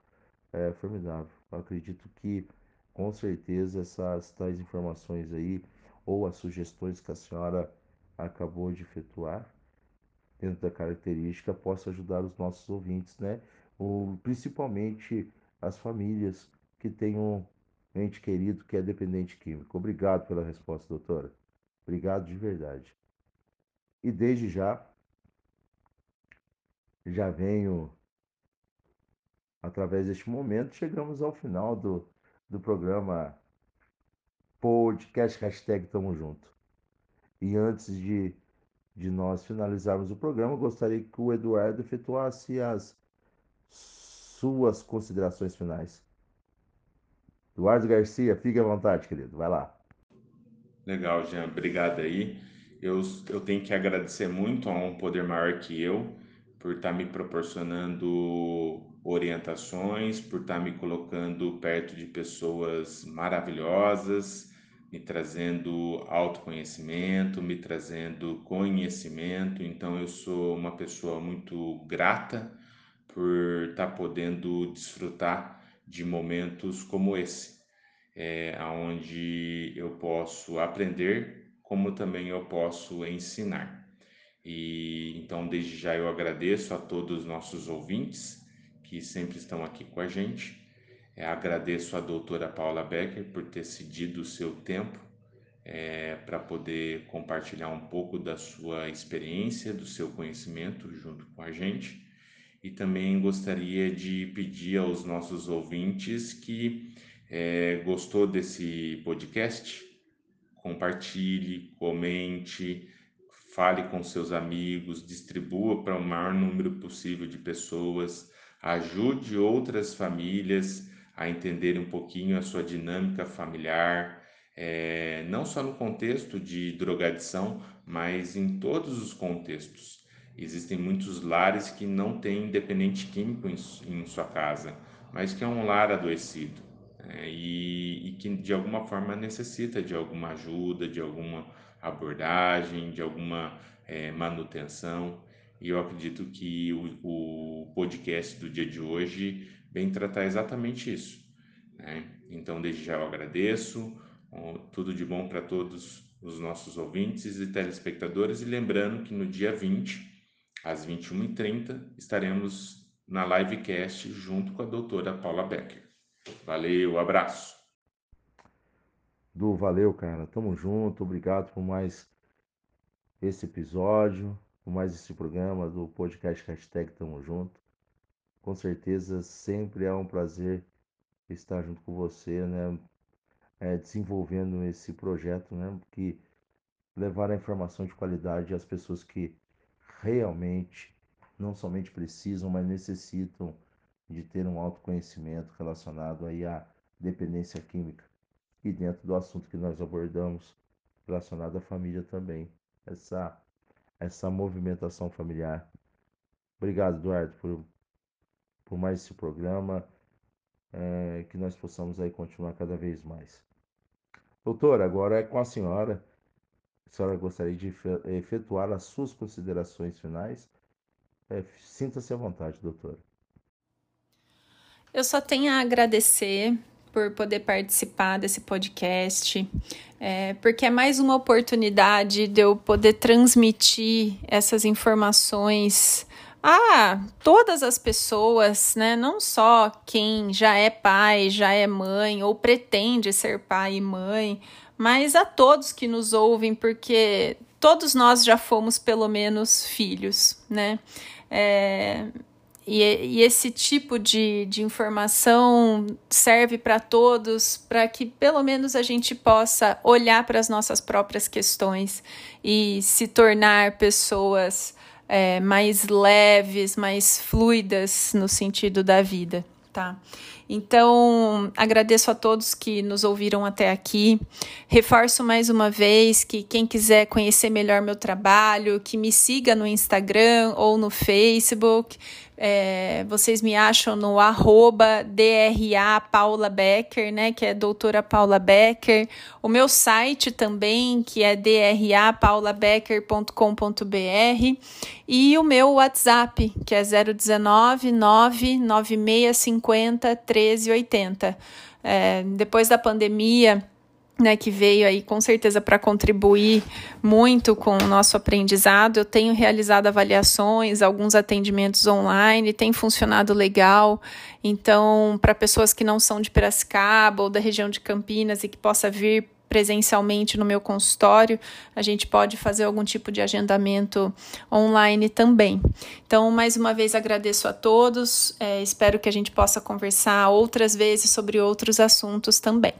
é, formidável. Eu acredito que, com certeza, essas tais informações aí, ou as sugestões que a senhora acabou de efetuar, dentro da característica, possa ajudar os nossos ouvintes, né? Principalmente as famílias que têm um ente querido que é dependente químico. Obrigado pela resposta, doutora. Obrigado de verdade. E desde já, já venho, através deste momento, chegamos ao final do, do programa podcast hashtag Tamo Junto. E antes de, de nós finalizarmos o programa, gostaria que o Eduardo efetuasse as suas considerações finais. Eduardo Garcia, fique à vontade, querido. Vai lá. Legal, Jean. Obrigado aí. Eu, eu tenho que agradecer muito a um poder maior que eu por estar tá me proporcionando orientações, por estar tá me colocando perto de pessoas maravilhosas me trazendo autoconhecimento, me trazendo conhecimento. Então, eu sou uma pessoa muito grata por estar tá podendo desfrutar de momentos como esse, é, onde eu posso aprender, como também eu posso ensinar. E então, desde já, eu agradeço a todos os nossos ouvintes que sempre estão aqui com a gente é, agradeço a doutora Paula Becker por ter cedido o seu tempo é, para poder compartilhar um pouco da sua experiência, do seu conhecimento junto com a gente. E também gostaria de pedir aos nossos ouvintes que é, gostou desse podcast, compartilhe, comente, fale com seus amigos, distribua para o maior número possível de pessoas, ajude outras famílias a entender um pouquinho a sua dinâmica familiar, é, não só no contexto de drogadição, mas em todos os contextos. Existem muitos lares que não têm dependente químico em, em sua casa, mas que é um lar adoecido é, e, e que de alguma forma necessita de alguma ajuda, de alguma abordagem, de alguma é, manutenção. E eu acredito que o, o podcast do dia de hoje vem tratar exatamente isso. Né? Então, desde já eu agradeço, tudo de bom para todos os nossos ouvintes e telespectadores, e lembrando que no dia 20, às 21h30, estaremos na livecast junto com a doutora Paula Becker. Valeu, abraço. Du, valeu, cara. Tamo junto. Obrigado por mais esse episódio, por mais esse programa do podcast Hashtag Tamo Junto com certeza sempre é um prazer estar junto com você, né? É, desenvolvendo esse projeto, né? Que levar a informação de qualidade às pessoas que realmente não somente precisam, mas necessitam de ter um autoconhecimento relacionado aí à dependência química e dentro do assunto que nós abordamos relacionado à família também, essa essa movimentação familiar. Obrigado, Eduardo, por por mais esse programa, é, que nós possamos aí continuar cada vez mais. Doutora, agora é com a senhora. A senhora gostaria de efetuar as suas considerações finais? É, Sinta-se à vontade, doutora. Eu só tenho a agradecer por poder participar desse podcast, é, porque é mais uma oportunidade de eu poder transmitir essas informações a todas as pessoas, né? Não só quem já é pai, já é mãe ou pretende ser pai e mãe, mas a todos que nos ouvem, porque todos nós já fomos pelo menos filhos, né? É, e, e, esse tipo de, de informação serve para todos, para que pelo menos a gente possa olhar para as nossas próprias questões e se tornar pessoas é, mais leves, mais fluidas no sentido da vida, tá? Então, agradeço a todos que nos ouviram até aqui. Reforço mais uma vez que quem quiser conhecer melhor meu trabalho, que me siga no Instagram ou no Facebook. É, vocês me acham no arroba DRA Paula Becker, né? Que é doutora Paula Becker. O meu site também, que é drapaulabecker.com.br. E o meu WhatsApp, que é 019 99650 1380. É, depois da pandemia né, que veio aí com certeza para contribuir muito com o nosso aprendizado. Eu tenho realizado avaliações, alguns atendimentos online, tem funcionado legal. Então, para pessoas que não são de Piracicaba ou da região de Campinas e que possa vir presencialmente no meu consultório, a gente pode fazer algum tipo de agendamento online também. Então, mais uma vez agradeço a todos, é, espero que a gente possa conversar outras vezes sobre outros assuntos também.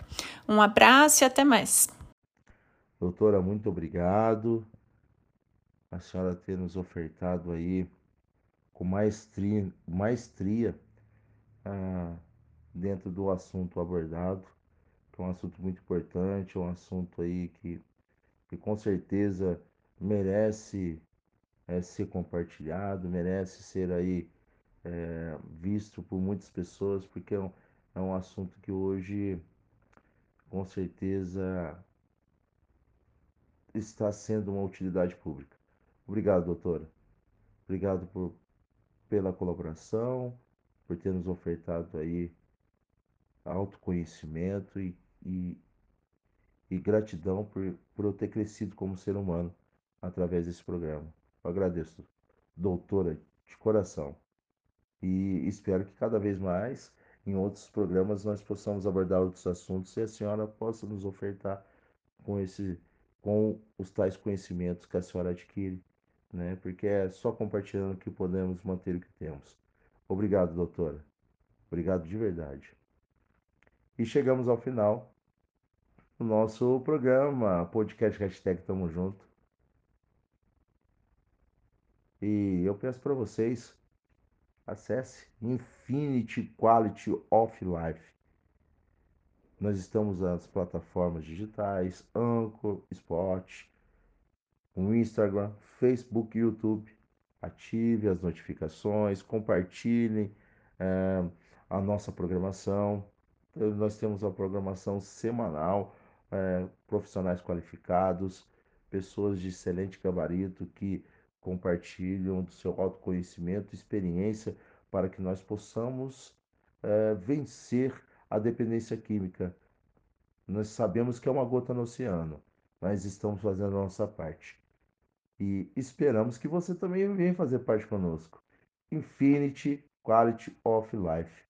Um abraço e até mais. Doutora, muito obrigado. A senhora ter nos ofertado aí com maestria, maestria ah, dentro do assunto abordado que é um assunto muito importante, é um assunto aí que, que com certeza merece é, ser compartilhado, merece ser aí é, visto por muitas pessoas, porque é um, é um assunto que hoje com certeza está sendo uma utilidade pública. Obrigado, doutora. Obrigado por, pela colaboração, por ter nos ofertado aí autoconhecimento e e, e gratidão por, por eu ter crescido como ser humano através desse programa. Eu agradeço, doutora, de coração. E espero que cada vez mais, em outros programas, nós possamos abordar outros assuntos e a senhora possa nos ofertar com, esse, com os tais conhecimentos que a senhora adquire, né? porque é só compartilhando que podemos manter o que temos. Obrigado, doutora. Obrigado de verdade. E chegamos ao final o nosso programa, podcast hashtag Tamo Junto. E eu peço para vocês, acesse Infinity Quality of Life. Nós estamos nas plataformas digitais, Anchor, Spot, o Instagram, Facebook, YouTube. Ative as notificações, compartilhem é, a nossa programação. Nós temos a programação semanal é, profissionais qualificados, pessoas de excelente gabarito que compartilham do seu autoconhecimento, experiência, para que nós possamos é, vencer a dependência química. Nós sabemos que é uma gota no oceano, mas estamos fazendo a nossa parte. E esperamos que você também venha fazer parte conosco. Infinity Quality of Life.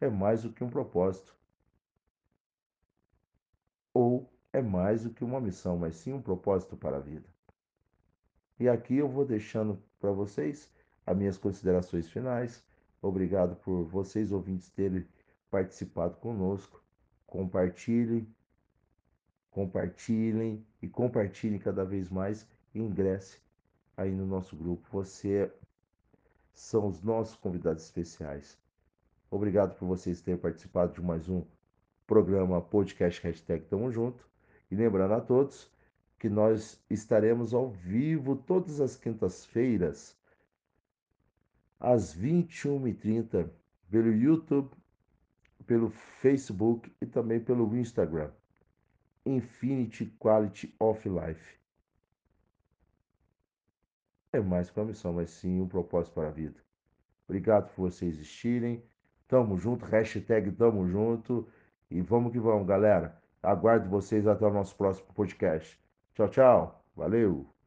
É mais do que um propósito ou é mais do que uma missão, mas sim um propósito para a vida. E aqui eu vou deixando para vocês as minhas considerações finais. Obrigado por vocês, ouvintes, terem participado conosco. Compartilhem, compartilhem e compartilhem cada vez mais e ingresse aí no nosso grupo. Você são os nossos convidados especiais. Obrigado por vocês terem participado de mais um programa podcast hashtag Tamo Junto. E lembrando a todos que nós estaremos ao vivo todas as quintas-feiras, às 21h30, pelo YouTube, pelo Facebook e também pelo Instagram. Infinity Quality of Life. É mais que uma missão, mas sim um propósito para a vida. Obrigado por vocês existirem. Tamo junto, hashtag tamo junto. E vamos que vamos, galera. Aguardo vocês até o nosso próximo podcast. Tchau, tchau. Valeu.